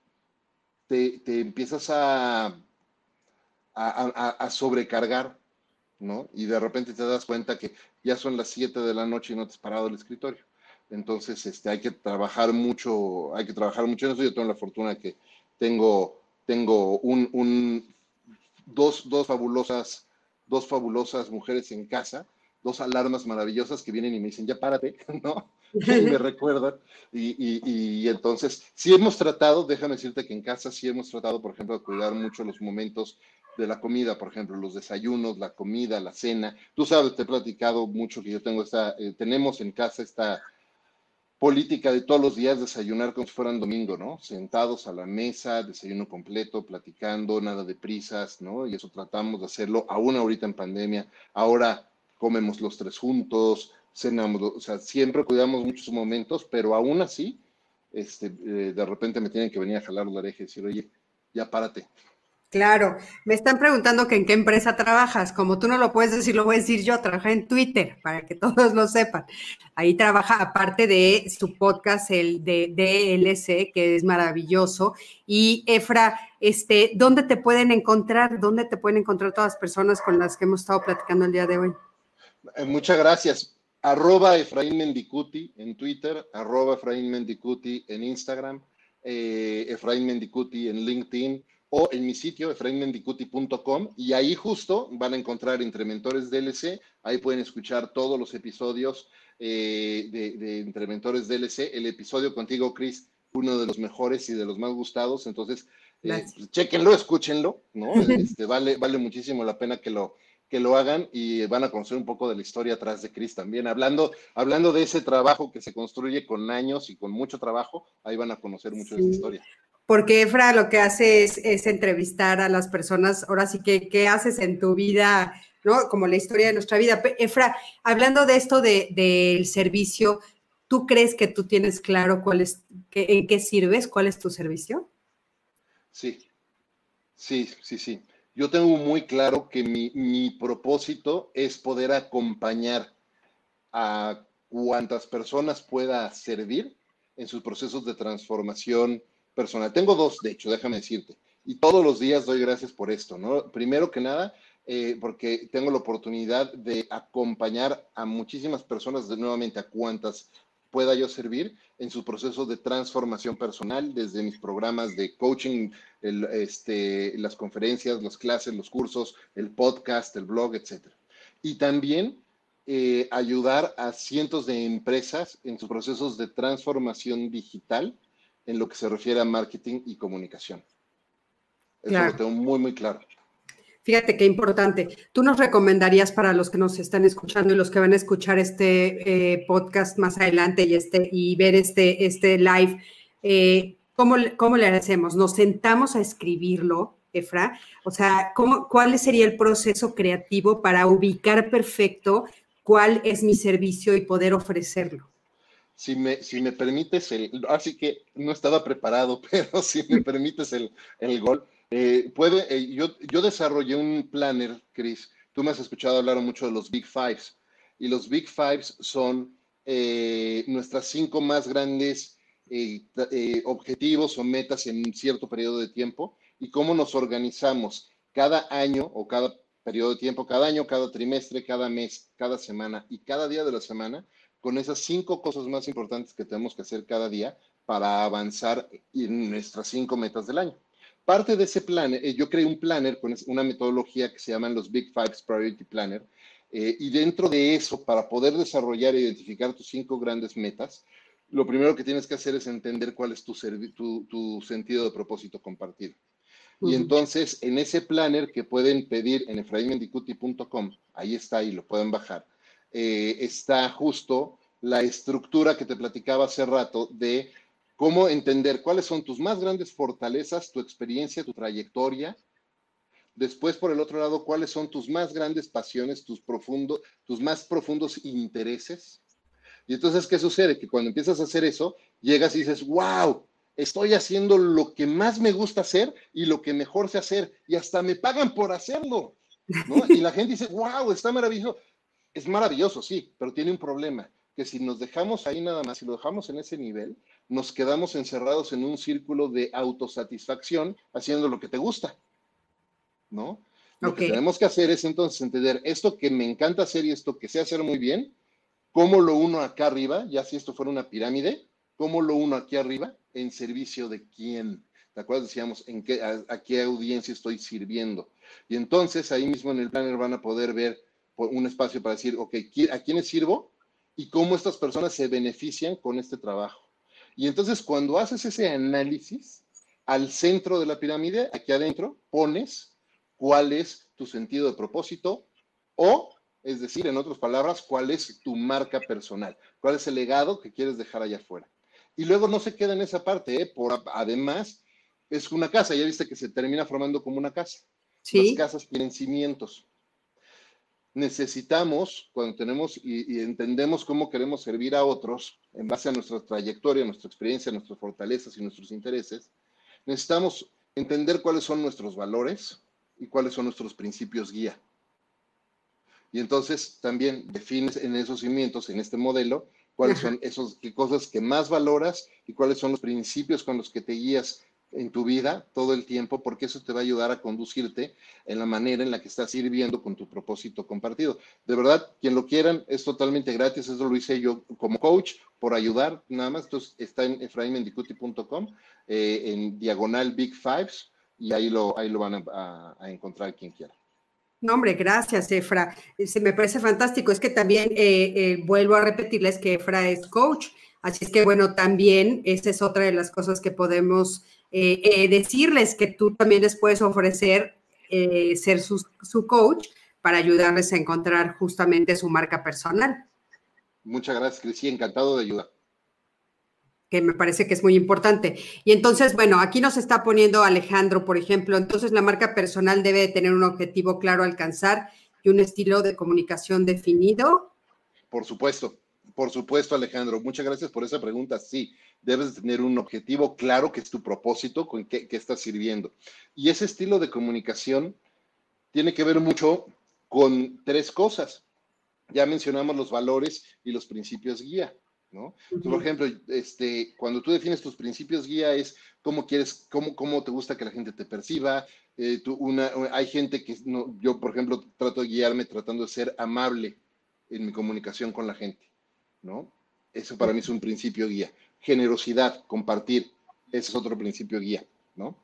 te, te, empiezas a, a, a, a sobrecargar ¿no? Y de repente te das cuenta que ya son las 7 de la noche y no te has parado el escritorio. Entonces, este, hay que trabajar mucho, hay que trabajar mucho en eso. Yo tengo la fortuna que tengo, tengo un, un, dos, dos, fabulosas, dos fabulosas mujeres en casa, dos alarmas maravillosas que vienen y me dicen, ya párate, ¿no? Y me recuerdan. Y, y, y, entonces, sí hemos tratado, déjame decirte que en casa sí hemos tratado, por ejemplo, de cuidar mucho los momentos de la comida, por ejemplo, los desayunos, la comida, la cena. Tú sabes, te he platicado mucho que yo tengo esta, eh, tenemos en casa esta política de todos los días desayunar como si fueran domingo, ¿no? Sentados a la mesa, desayuno completo, platicando, nada de prisas, ¿no? Y eso tratamos de hacerlo, aún ahorita en pandemia. Ahora comemos los tres juntos, cenamos, o sea, siempre cuidamos muchos momentos, pero aún así, este, eh, de repente me tienen que venir a jalar la oreja y decir, oye, ya párate, Claro, me están preguntando que en qué empresa trabajas. Como tú no lo puedes decir, lo voy a decir yo. Trabaja en Twitter para que todos lo sepan. Ahí trabaja, aparte de su podcast, el de DLC, que es maravilloso. Y Efra, este, ¿dónde te pueden encontrar? ¿Dónde te pueden encontrar todas las personas con las que hemos estado platicando el día de hoy? Eh, muchas gracias. Arroba Efraín Mendicuti en Twitter, arroba Efraín Mendicuti en Instagram, eh, Efraín Mendicuti en LinkedIn o en mi sitio, efrainmendicuti.com, y ahí justo van a encontrar Entre Mentores DLC, ahí pueden escuchar todos los episodios eh, de, de, Entre Mentores DLC, el episodio contigo, Chris, uno de los mejores y de los más gustados, entonces, eh, pues, chequenlo, escúchenlo, ¿no? Este, vale, vale muchísimo la pena que lo, que lo hagan y van a conocer un poco de la historia atrás de Chris también. Hablando, hablando de ese trabajo que se construye con años y con mucho trabajo, ahí van a conocer mucho de esa historia porque Efra lo que hace es, entrevistar a las personas, ahora sí que, ¿qué haces en tu vida? ¿No? Como la historia de nuestra vida. Efra, hablando de esto del servicio, ¿Tú crees que tú tienes claro cuál es, en qué sirves, cuál es tu servicio? Sí, sí, sí, sí. Yo tengo muy claro que mi, propósito es poder acompañar a cuantas personas pueda servir en sus procesos de transformación personal. Tengo dos, de hecho, déjame decirte, y todos los días doy gracias por esto, ¿no? Primero que nada, eh, porque tengo la oportunidad de acompañar a muchísimas personas, de nuevamente a cuantas pueda yo servir en su proceso de transformación personal, desde mis programas de coaching, este, las conferencias, las clases, los cursos, el podcast, el blog, etc. Y también eh, ayudar a cientos de empresas en sus procesos de transformación digital en lo que se refiere a marketing y comunicación. Eso lo tengo muy, muy claro. Fíjate qué importante. ¿Tú nos recomendarías para los que nos están escuchando y los que van a escuchar este eh, podcast más adelante y, este, y ver este, este live, eh, ¿cómo, ¿cómo, le hacemos? ¿Nos sentamos a escribirlo, Efra? O sea, ¿cómo, ¿cuál sería el proceso creativo para ubicar perfecto cuál es mi servicio y poder ofrecerlo? Si me, si me permites, el, así que no estaba preparado, pero si me permites el, el gol, eh, puede, eh, yo, yo desarrollé un planner, Chris. Tú me has escuchado hablar mucho de los Big Fives. Y los Big Fives son eh, nuestras cinco más grandes objetivos o metas en cierto periodo de tiempo y cómo nos organizamos cada año o cada periodo de tiempo, cada año, cada trimestre, cada mes, cada semana y cada día de la semana con esas cinco cosas más importantes que tenemos que hacer cada día para avanzar en nuestras cinco metas del año. Parte de ese plan, eh, yo creé un planner con una metodología que se llaman los Big Fives Priority Planner, eh, y dentro de eso, para poder desarrollar e identificar tus cinco grandes metas, lo primero que tienes que hacer es entender cuál es tu, tu, sentido de propósito compartido. Y entonces, en ese planner que pueden pedir en efraimmendicuti.com, ahí está y lo pueden bajar, eh, está justo la estructura que te platicaba hace rato de cómo entender cuáles son tus más grandes fortalezas, tu experiencia, tu trayectoria. Después, por el otro lado, cuáles son tus más grandes pasiones, tus, más profundos intereses. Y entonces, ¿qué sucede? Que cuando empiezas a hacer eso, llegas y dices, wow, estoy haciendo lo que más me gusta hacer y lo que mejor sé hacer, y hasta me pagan por hacerlo. Y la gente dice, wow, está maravilloso. Es maravilloso, sí, pero tiene un problema, que si nos dejamos ahí nada más, si lo dejamos en ese nivel, nos quedamos encerrados en un círculo de autosatisfacción haciendo lo que te gusta, ¿no? Lo que tenemos que hacer es entonces entender esto que me encanta hacer y esto que sé hacer muy bien, cómo lo uno acá arriba, ya si esto fuera una pirámide, cómo lo uno aquí arriba en servicio de quién. ¿De acuerdo? Decíamos, ¿en qué, a, qué audiencia estoy sirviendo? Y entonces ahí mismo en el planner van a poder ver un espacio para decir, ok, ¿a quiénes sirvo? Y cómo estas personas se benefician con este trabajo. Y entonces cuando haces ese análisis, al centro de la pirámide, aquí adentro, pones cuál es tu sentido de propósito o, es decir, en otras palabras, cuál es tu marca personal, cuál es el legado que quieres dejar allá afuera. Y luego no se queda en esa parte, ¿eh? Por, además, es una casa, ya viste que se termina formando como una casa. ¿Sí? Las casas tienen cimientos necesitamos, cuando tenemos y, entendemos cómo queremos servir a otros, en base a nuestra trayectoria, nuestra experiencia, nuestras fortalezas y nuestros intereses, necesitamos entender cuáles son nuestros valores y cuáles son nuestros principios guía. Y entonces también defines en esos cimientos, en este modelo, cuáles son esas cosas que más valoras y cuáles son los principios con los que te guías en tu vida todo el tiempo, porque eso te va a ayudar a conducirte en la manera en la que estás sirviendo con tu propósito compartido. De verdad, quien lo quieran, es totalmente gratis, eso lo hice yo como coach, por ayudar, nada más, entonces está en efraimendicuti.com, eh, en diagonal Big Fives, y ahí lo, ahí lo van a, encontrar quien quiera. No, hombre, gracias, Efra. Se me parece fantástico. Es que también eh, eh, vuelvo a repetirles que Efra es coach. Así es que, bueno, también esa es otra de las cosas que podemos eh, eh, decirles que tú también les puedes ofrecer eh, ser su, coach para ayudarles a encontrar justamente su marca personal. Muchas gracias, Cris. encantado de ayudar. Que me parece que es muy importante. Y entonces, bueno, aquí nos está poniendo Alejandro, por ejemplo, entonces la marca personal debe tener un objetivo claro a alcanzar y un estilo de comunicación definido. Por supuesto, Por supuesto, Alejandro. Muchas gracias por esa pregunta. Sí, debes tener un objetivo claro que es tu propósito, con qué, qué estás sirviendo. Y ese estilo de comunicación tiene que ver mucho con tres cosas. Ya mencionamos los valores y los principios guía. ¿no? Por ejemplo, este, cuando tú defines tus principios guía es cómo quieres, cómo, cómo te gusta que la gente te perciba. Eh, una, hay gente que, no, yo por ejemplo, trato de guiarme tratando de ser amable en mi comunicación con la gente, ¿no? Eso para mí es un principio guía. Generosidad, compartir, ese es otro principio guía, ¿no?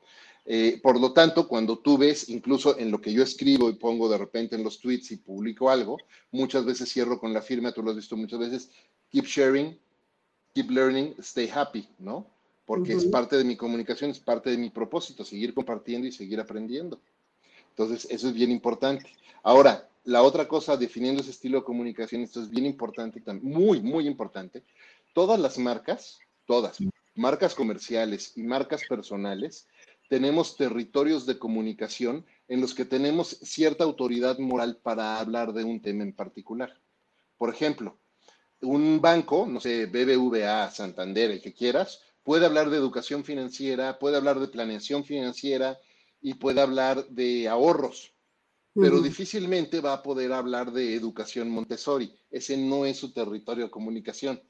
Eh, por lo tanto, cuando tú ves, incluso en lo que yo escribo y pongo de repente en los tweets y publico algo, muchas veces cierro con la firma, tú lo has visto muchas veces, keep sharing, keep learning, stay happy, ¿no? Porque es parte de mi comunicación, es parte de mi propósito, seguir compartiendo y seguir aprendiendo. Entonces, eso es bien importante. Ahora, la otra cosa, definiendo ese estilo de comunicación, esto es bien importante, muy, muy importante. Todas las marcas, todas, marcas comerciales y marcas personales, tenemos territorios de comunicación en los que tenemos cierta autoridad moral para hablar de un tema en particular. Por ejemplo, un banco, no sé, BBVA, Santander, el que quieras, puede hablar de educación financiera, puede hablar de planeación financiera y puede hablar de ahorros, pero difícilmente va a poder hablar de educación Montessori. Ese no es su territorio de comunicación,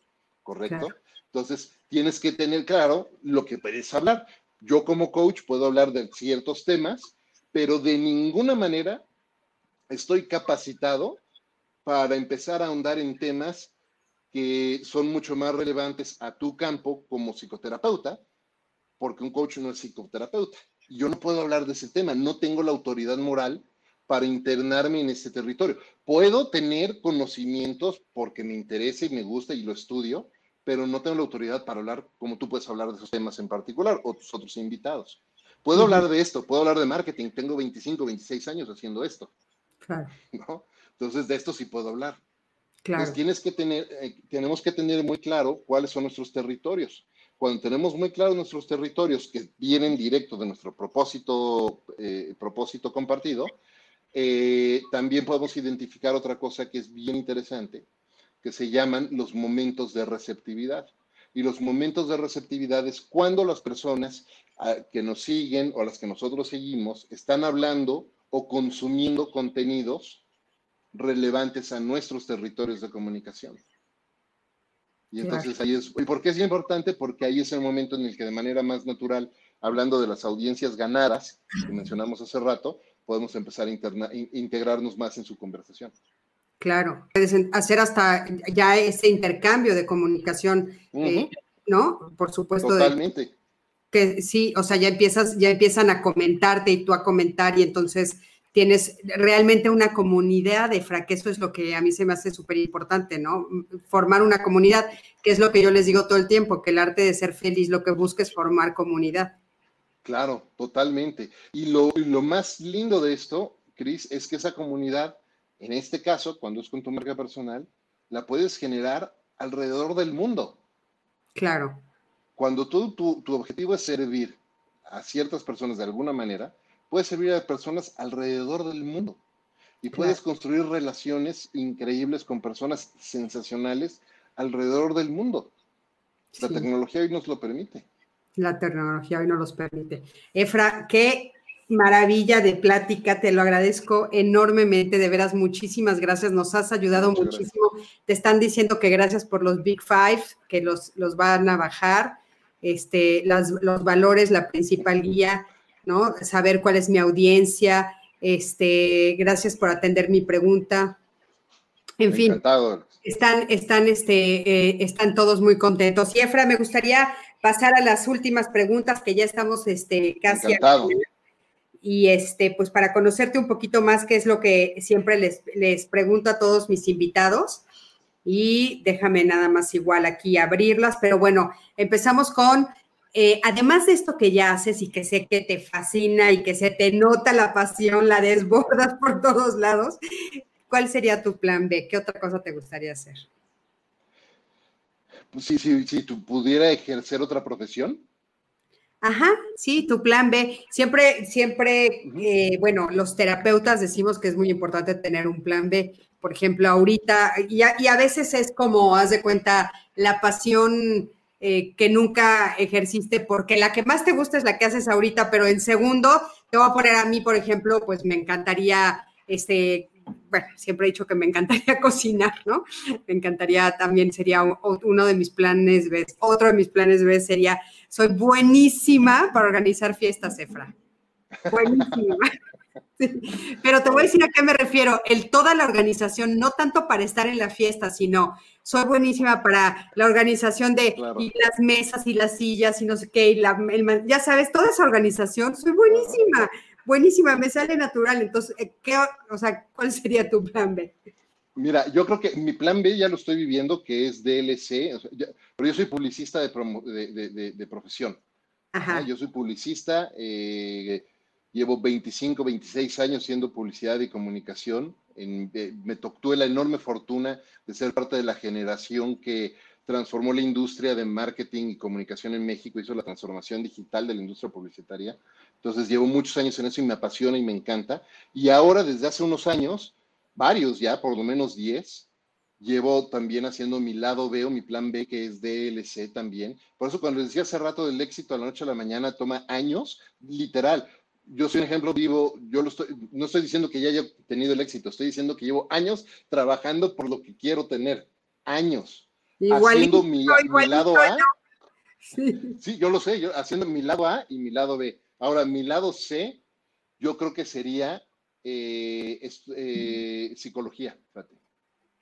¿correcto? Entonces, tienes que tener claro lo que puedes hablar. Yo como coach puedo hablar de ciertos temas, pero de ninguna manera estoy capacitado para empezar a ahondar en temas que son mucho más relevantes a tu campo como psicoterapeuta, porque un coach no es psicoterapeuta. Yo no puedo hablar de ese tema, no tengo la autoridad moral para internarme en ese territorio. Puedo tener conocimientos porque me interesa y me gusta y lo estudio, pero no tengo la autoridad para hablar como tú puedes hablar de esos temas en particular o tus otros invitados. Puedo hablar de esto, puedo hablar de marketing, tengo 25, 26 años haciendo esto. Claro. ¿no? Entonces, de esto sí puedo hablar. Claro. tienes que tener, eh, tenemos que tener muy claro cuáles son nuestros territorios. Cuando tenemos muy claros nuestros territorios que vienen directo de nuestro propósito, eh, propósito compartido, eh, también podemos identificar otra cosa que es bien interesante, que se llaman los momentos de receptividad. Y los momentos de receptividad es cuando las personas ah, que nos siguen o las que nosotros seguimos están hablando o consumiendo contenidos relevantes a nuestros territorios de comunicación. Y entonces ahí es, ¿y por qué es importante? Porque ahí es el momento en el que de manera más natural, hablando de las audiencias ganadas, que mencionamos hace rato, podemos empezar a integrarnos más en su conversación. Claro, puedes hacer hasta ya ese intercambio de comunicación, eh, ¿no? Por supuesto. Totalmente. que sí, o sea, ya empiezas, ya empiezan a comentarte y tú a comentar y entonces tienes realmente una comunidad de eso es lo que a mí se me hace súper importante, ¿no? Formar una comunidad, que es lo que yo les digo todo el tiempo, que el arte de ser feliz lo que busca es formar comunidad. Claro, totalmente. Y lo, lo más lindo de esto, Cris, es que esa comunidad, en este caso, cuando es con tu marca personal, la puedes generar alrededor del mundo. Claro. Cuando tú, tu, tu objetivo es servir a ciertas personas de alguna manera, puedes servir a personas alrededor del mundo y puedes construir relaciones increíbles con personas sensacionales alrededor del mundo. La tecnología hoy nos lo permite. La tecnología hoy nos los permite. Efra, qué maravilla de plática, te lo agradezco enormemente, de veras, muchísimas gracias, nos has ayudado muchísimo. Te están diciendo que gracias por los Big Five, que los, los van a bajar, este, los valores, la principal guía ¿no? Saber cuál es mi audiencia. Este, gracias por atender mi pregunta. En fin, están, están, este, eh, están todos muy contentos. Y Efra, me gustaría pasar a las últimas preguntas que ya estamos este, casi. Y este, pues para conocerte un poquito más, qué es lo que siempre les, les pregunto a todos mis invitados. Y déjame nada más igual aquí abrirlas, pero bueno, empezamos con eh, además de esto que ya haces y que sé que te fascina y que se te nota la pasión, la desbordas por todos lados, ¿cuál sería tu plan B? ¿Qué otra cosa te gustaría hacer? Sí, sí, si tú pudiera ejercer otra profesión. Ajá, sí, tu plan B. Siempre, siempre, eh, bueno, los terapeutas decimos que es muy importante tener un plan B, por ejemplo, ahorita, y a, veces es como, haz de cuenta, la pasión eh, que nunca ejerciste, porque la que más te gusta es la que haces ahorita, pero en segundo, te voy a poner a mí, por ejemplo, pues me encantaría, este, bueno, siempre he dicho que me encantaría cocinar, ¿no? Me encantaría también, sería uno de mis planes, otro de mis planes B sería, soy buenísima para organizar fiestas, Efra. Buenísima. Pero te voy a decir a qué me refiero. El toda la organización, no tanto para estar en la fiesta, sino soy buenísima para la organización de las mesas y las sillas y no sé qué, y ya sabes, toda esa organización, soy buenísima, buenísima, me sale natural. Entonces, eh, ¿qué, o sea, ¿cuál sería tu plan B? Mira, yo creo que mi plan B ya lo estoy viviendo, que es DLC, pero yo soy publicista de, de, profesión. Ajá. Yo soy publicista, eh, Llevo 25, 26 años siendo publicidad y comunicación. Eh, me tocó la enorme fortuna de ser parte de la generación que transformó la industria de marketing y comunicación en México, hizo la transformación digital de la industria publicitaria. Entonces llevo muchos años en eso y me apasiona y me encanta. Y ahora, desde hace unos años, varios ya, por lo menos 10, llevo también haciendo mi lado B o mi plan B, que es DLC también. Por eso cuando les decía hace rato del éxito a la noche a la mañana, toma años, literal yo soy un ejemplo vivo, yo lo estoy, no estoy diciendo que ya haya tenido el éxito, estoy diciendo que llevo años trabajando por lo que quiero tener, años, haciendo mi, lado A. Sí. yo lo sé, yo haciendo mi lado A y mi lado B. Ahora, mi lado C, yo creo que sería eh, eh, psicología, fíjate.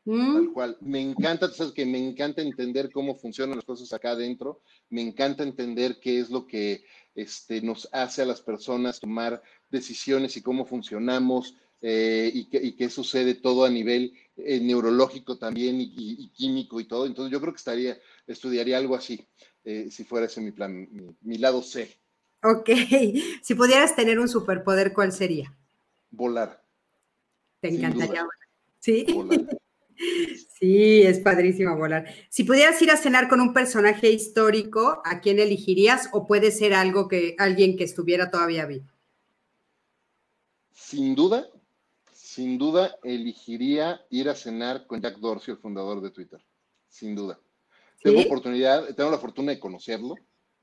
Mm. Tal cual. Me encanta, sabes que me encanta entender cómo funcionan las cosas acá adentro, me encanta entender qué es lo que este, nos hace a las personas tomar decisiones y cómo funcionamos eh, y, qué, sucede todo a nivel neurológico también y, químico y todo. Entonces yo creo que estaría, estudiaría algo así, si fuera ese mi plan, mi, lado C. Ok, si pudieras tener un superpoder, ¿cuál sería? Volar. Te encantaría volar. Sí. Volar. Sí, es padrísimo volar. Si pudieras ir a cenar con un personaje histórico, ¿a quién elegirías o puede ser algo que alguien que estuviera todavía vivo? Sin duda, sin duda elegiría ir a cenar con Jack Dorsey, el fundador de Twitter. Sin duda. Tengo oportunidad, tengo la fortuna de conocerlo,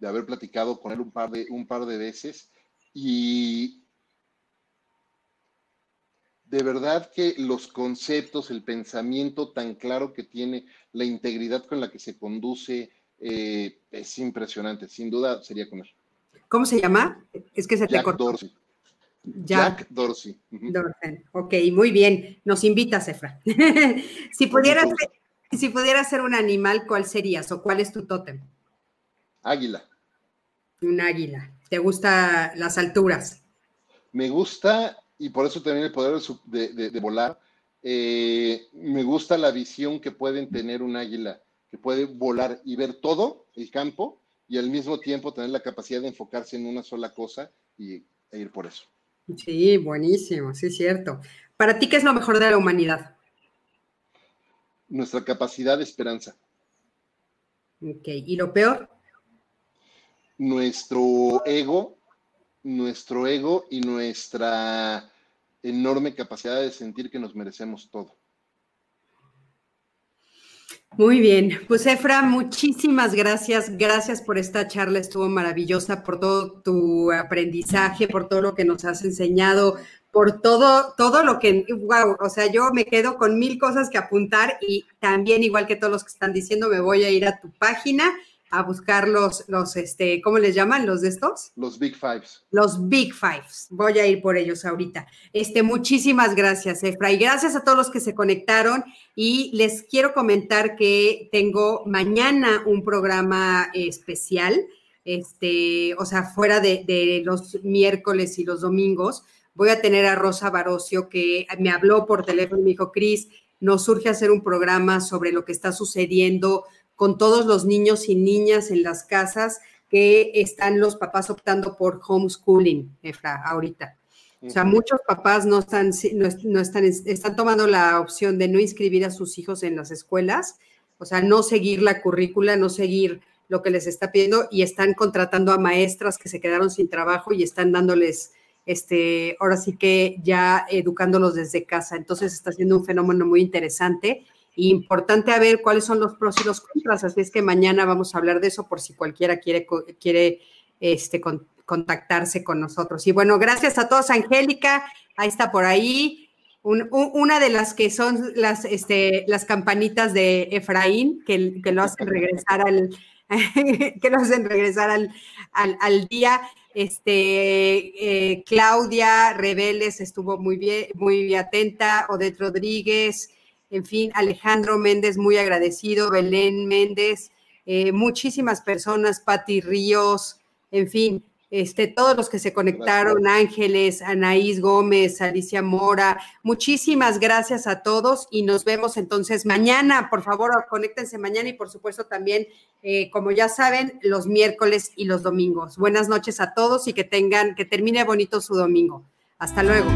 de haber platicado con él un par de, un par de veces y de verdad que los conceptos, el pensamiento tan claro que tiene, la integridad con la que se conduce, eh, es impresionante. Sin duda sería con él. ¿Cómo se llama? Es que se te Jack Dorsey. Jack, Dorsey. Dorsey. Ok, muy bien. Nos invita, Efra. si, pudieras, si pudieras ser un animal, ¿cuál serías o cuál es tu tótem? Águila. Un águila. ¿Te gustan las alturas? Me gusta y por eso también el poder de, volar. Eh, me gusta la visión que pueden tener un águila, que puede volar y ver todo el campo y al mismo tiempo tener la capacidad de enfocarse en una sola cosa y, e ir por eso. Sí, buenísimo, sí, cierto. ¿Para ti qué es lo mejor de la humanidad? Nuestra capacidad de esperanza. Ok, ¿y lo peor? Nuestro ego nuestro ego y nuestra enorme capacidad de sentir que nos merecemos todo. Muy bien, pues Efra, muchísimas gracias. Gracias por esta charla, estuvo maravillosa, por todo tu aprendizaje, por todo lo que nos has enseñado, por todo, todo lo que, wow, o sea, yo me quedo con mil cosas que apuntar y también, igual que todos los que están diciendo, me voy a ir a tu página a buscar los, los, este, ¿cómo les llaman? ¿Los de estos? Los Big Fives. Los Big Fives. Voy a ir por ellos ahorita. Este, muchísimas gracias, Efra. Y gracias a todos los que se conectaron. Y les quiero comentar que tengo mañana un programa especial, este, o sea, fuera de, de los miércoles y los domingos. Voy a tener a Rosa Barocio que me habló por teléfono y me dijo, Cris, nos surge hacer un programa sobre lo que está sucediendo con todos los niños y niñas en las casas que están los papás optando por homeschooling, Efra, ahorita. O sea, muchos papás no están, no, están, están tomando la opción de no inscribir a sus hijos en las escuelas, o sea, no seguir la currícula, no seguir lo que les está pidiendo y están contratando a maestras que se quedaron sin trabajo y están dándoles este, ahora sí que ya educándolos desde casa. Entonces está siendo un fenómeno muy interesante importante a ver cuáles son los pros y los contras. Así es que mañana vamos a hablar de eso por si cualquiera quiere, quiere este, contactarse con nosotros. Y bueno, gracias a todos, Angélica, ahí está por ahí. una de las que son las, este, las campanitas de Efraín, que, que lo hacen regresar al, que lo hacen regresar al, al día. Este, eh, Claudia Rebeles estuvo muy bien, muy atenta, Odette Rodríguez, en fin, Alejandro Méndez, muy agradecido, Belén Méndez, eh, muchísimas personas, Patti Ríos, en fin, este, todos los que se conectaron, Ángeles, Anaís Gómez, Alicia Mora, muchísimas gracias a todos y nos vemos entonces mañana. Por favor, conéctense mañana y por supuesto también, eh, como ya saben, los miércoles y los domingos. Buenas noches a todos y que tengan, que termine bonito su domingo. Hasta luego.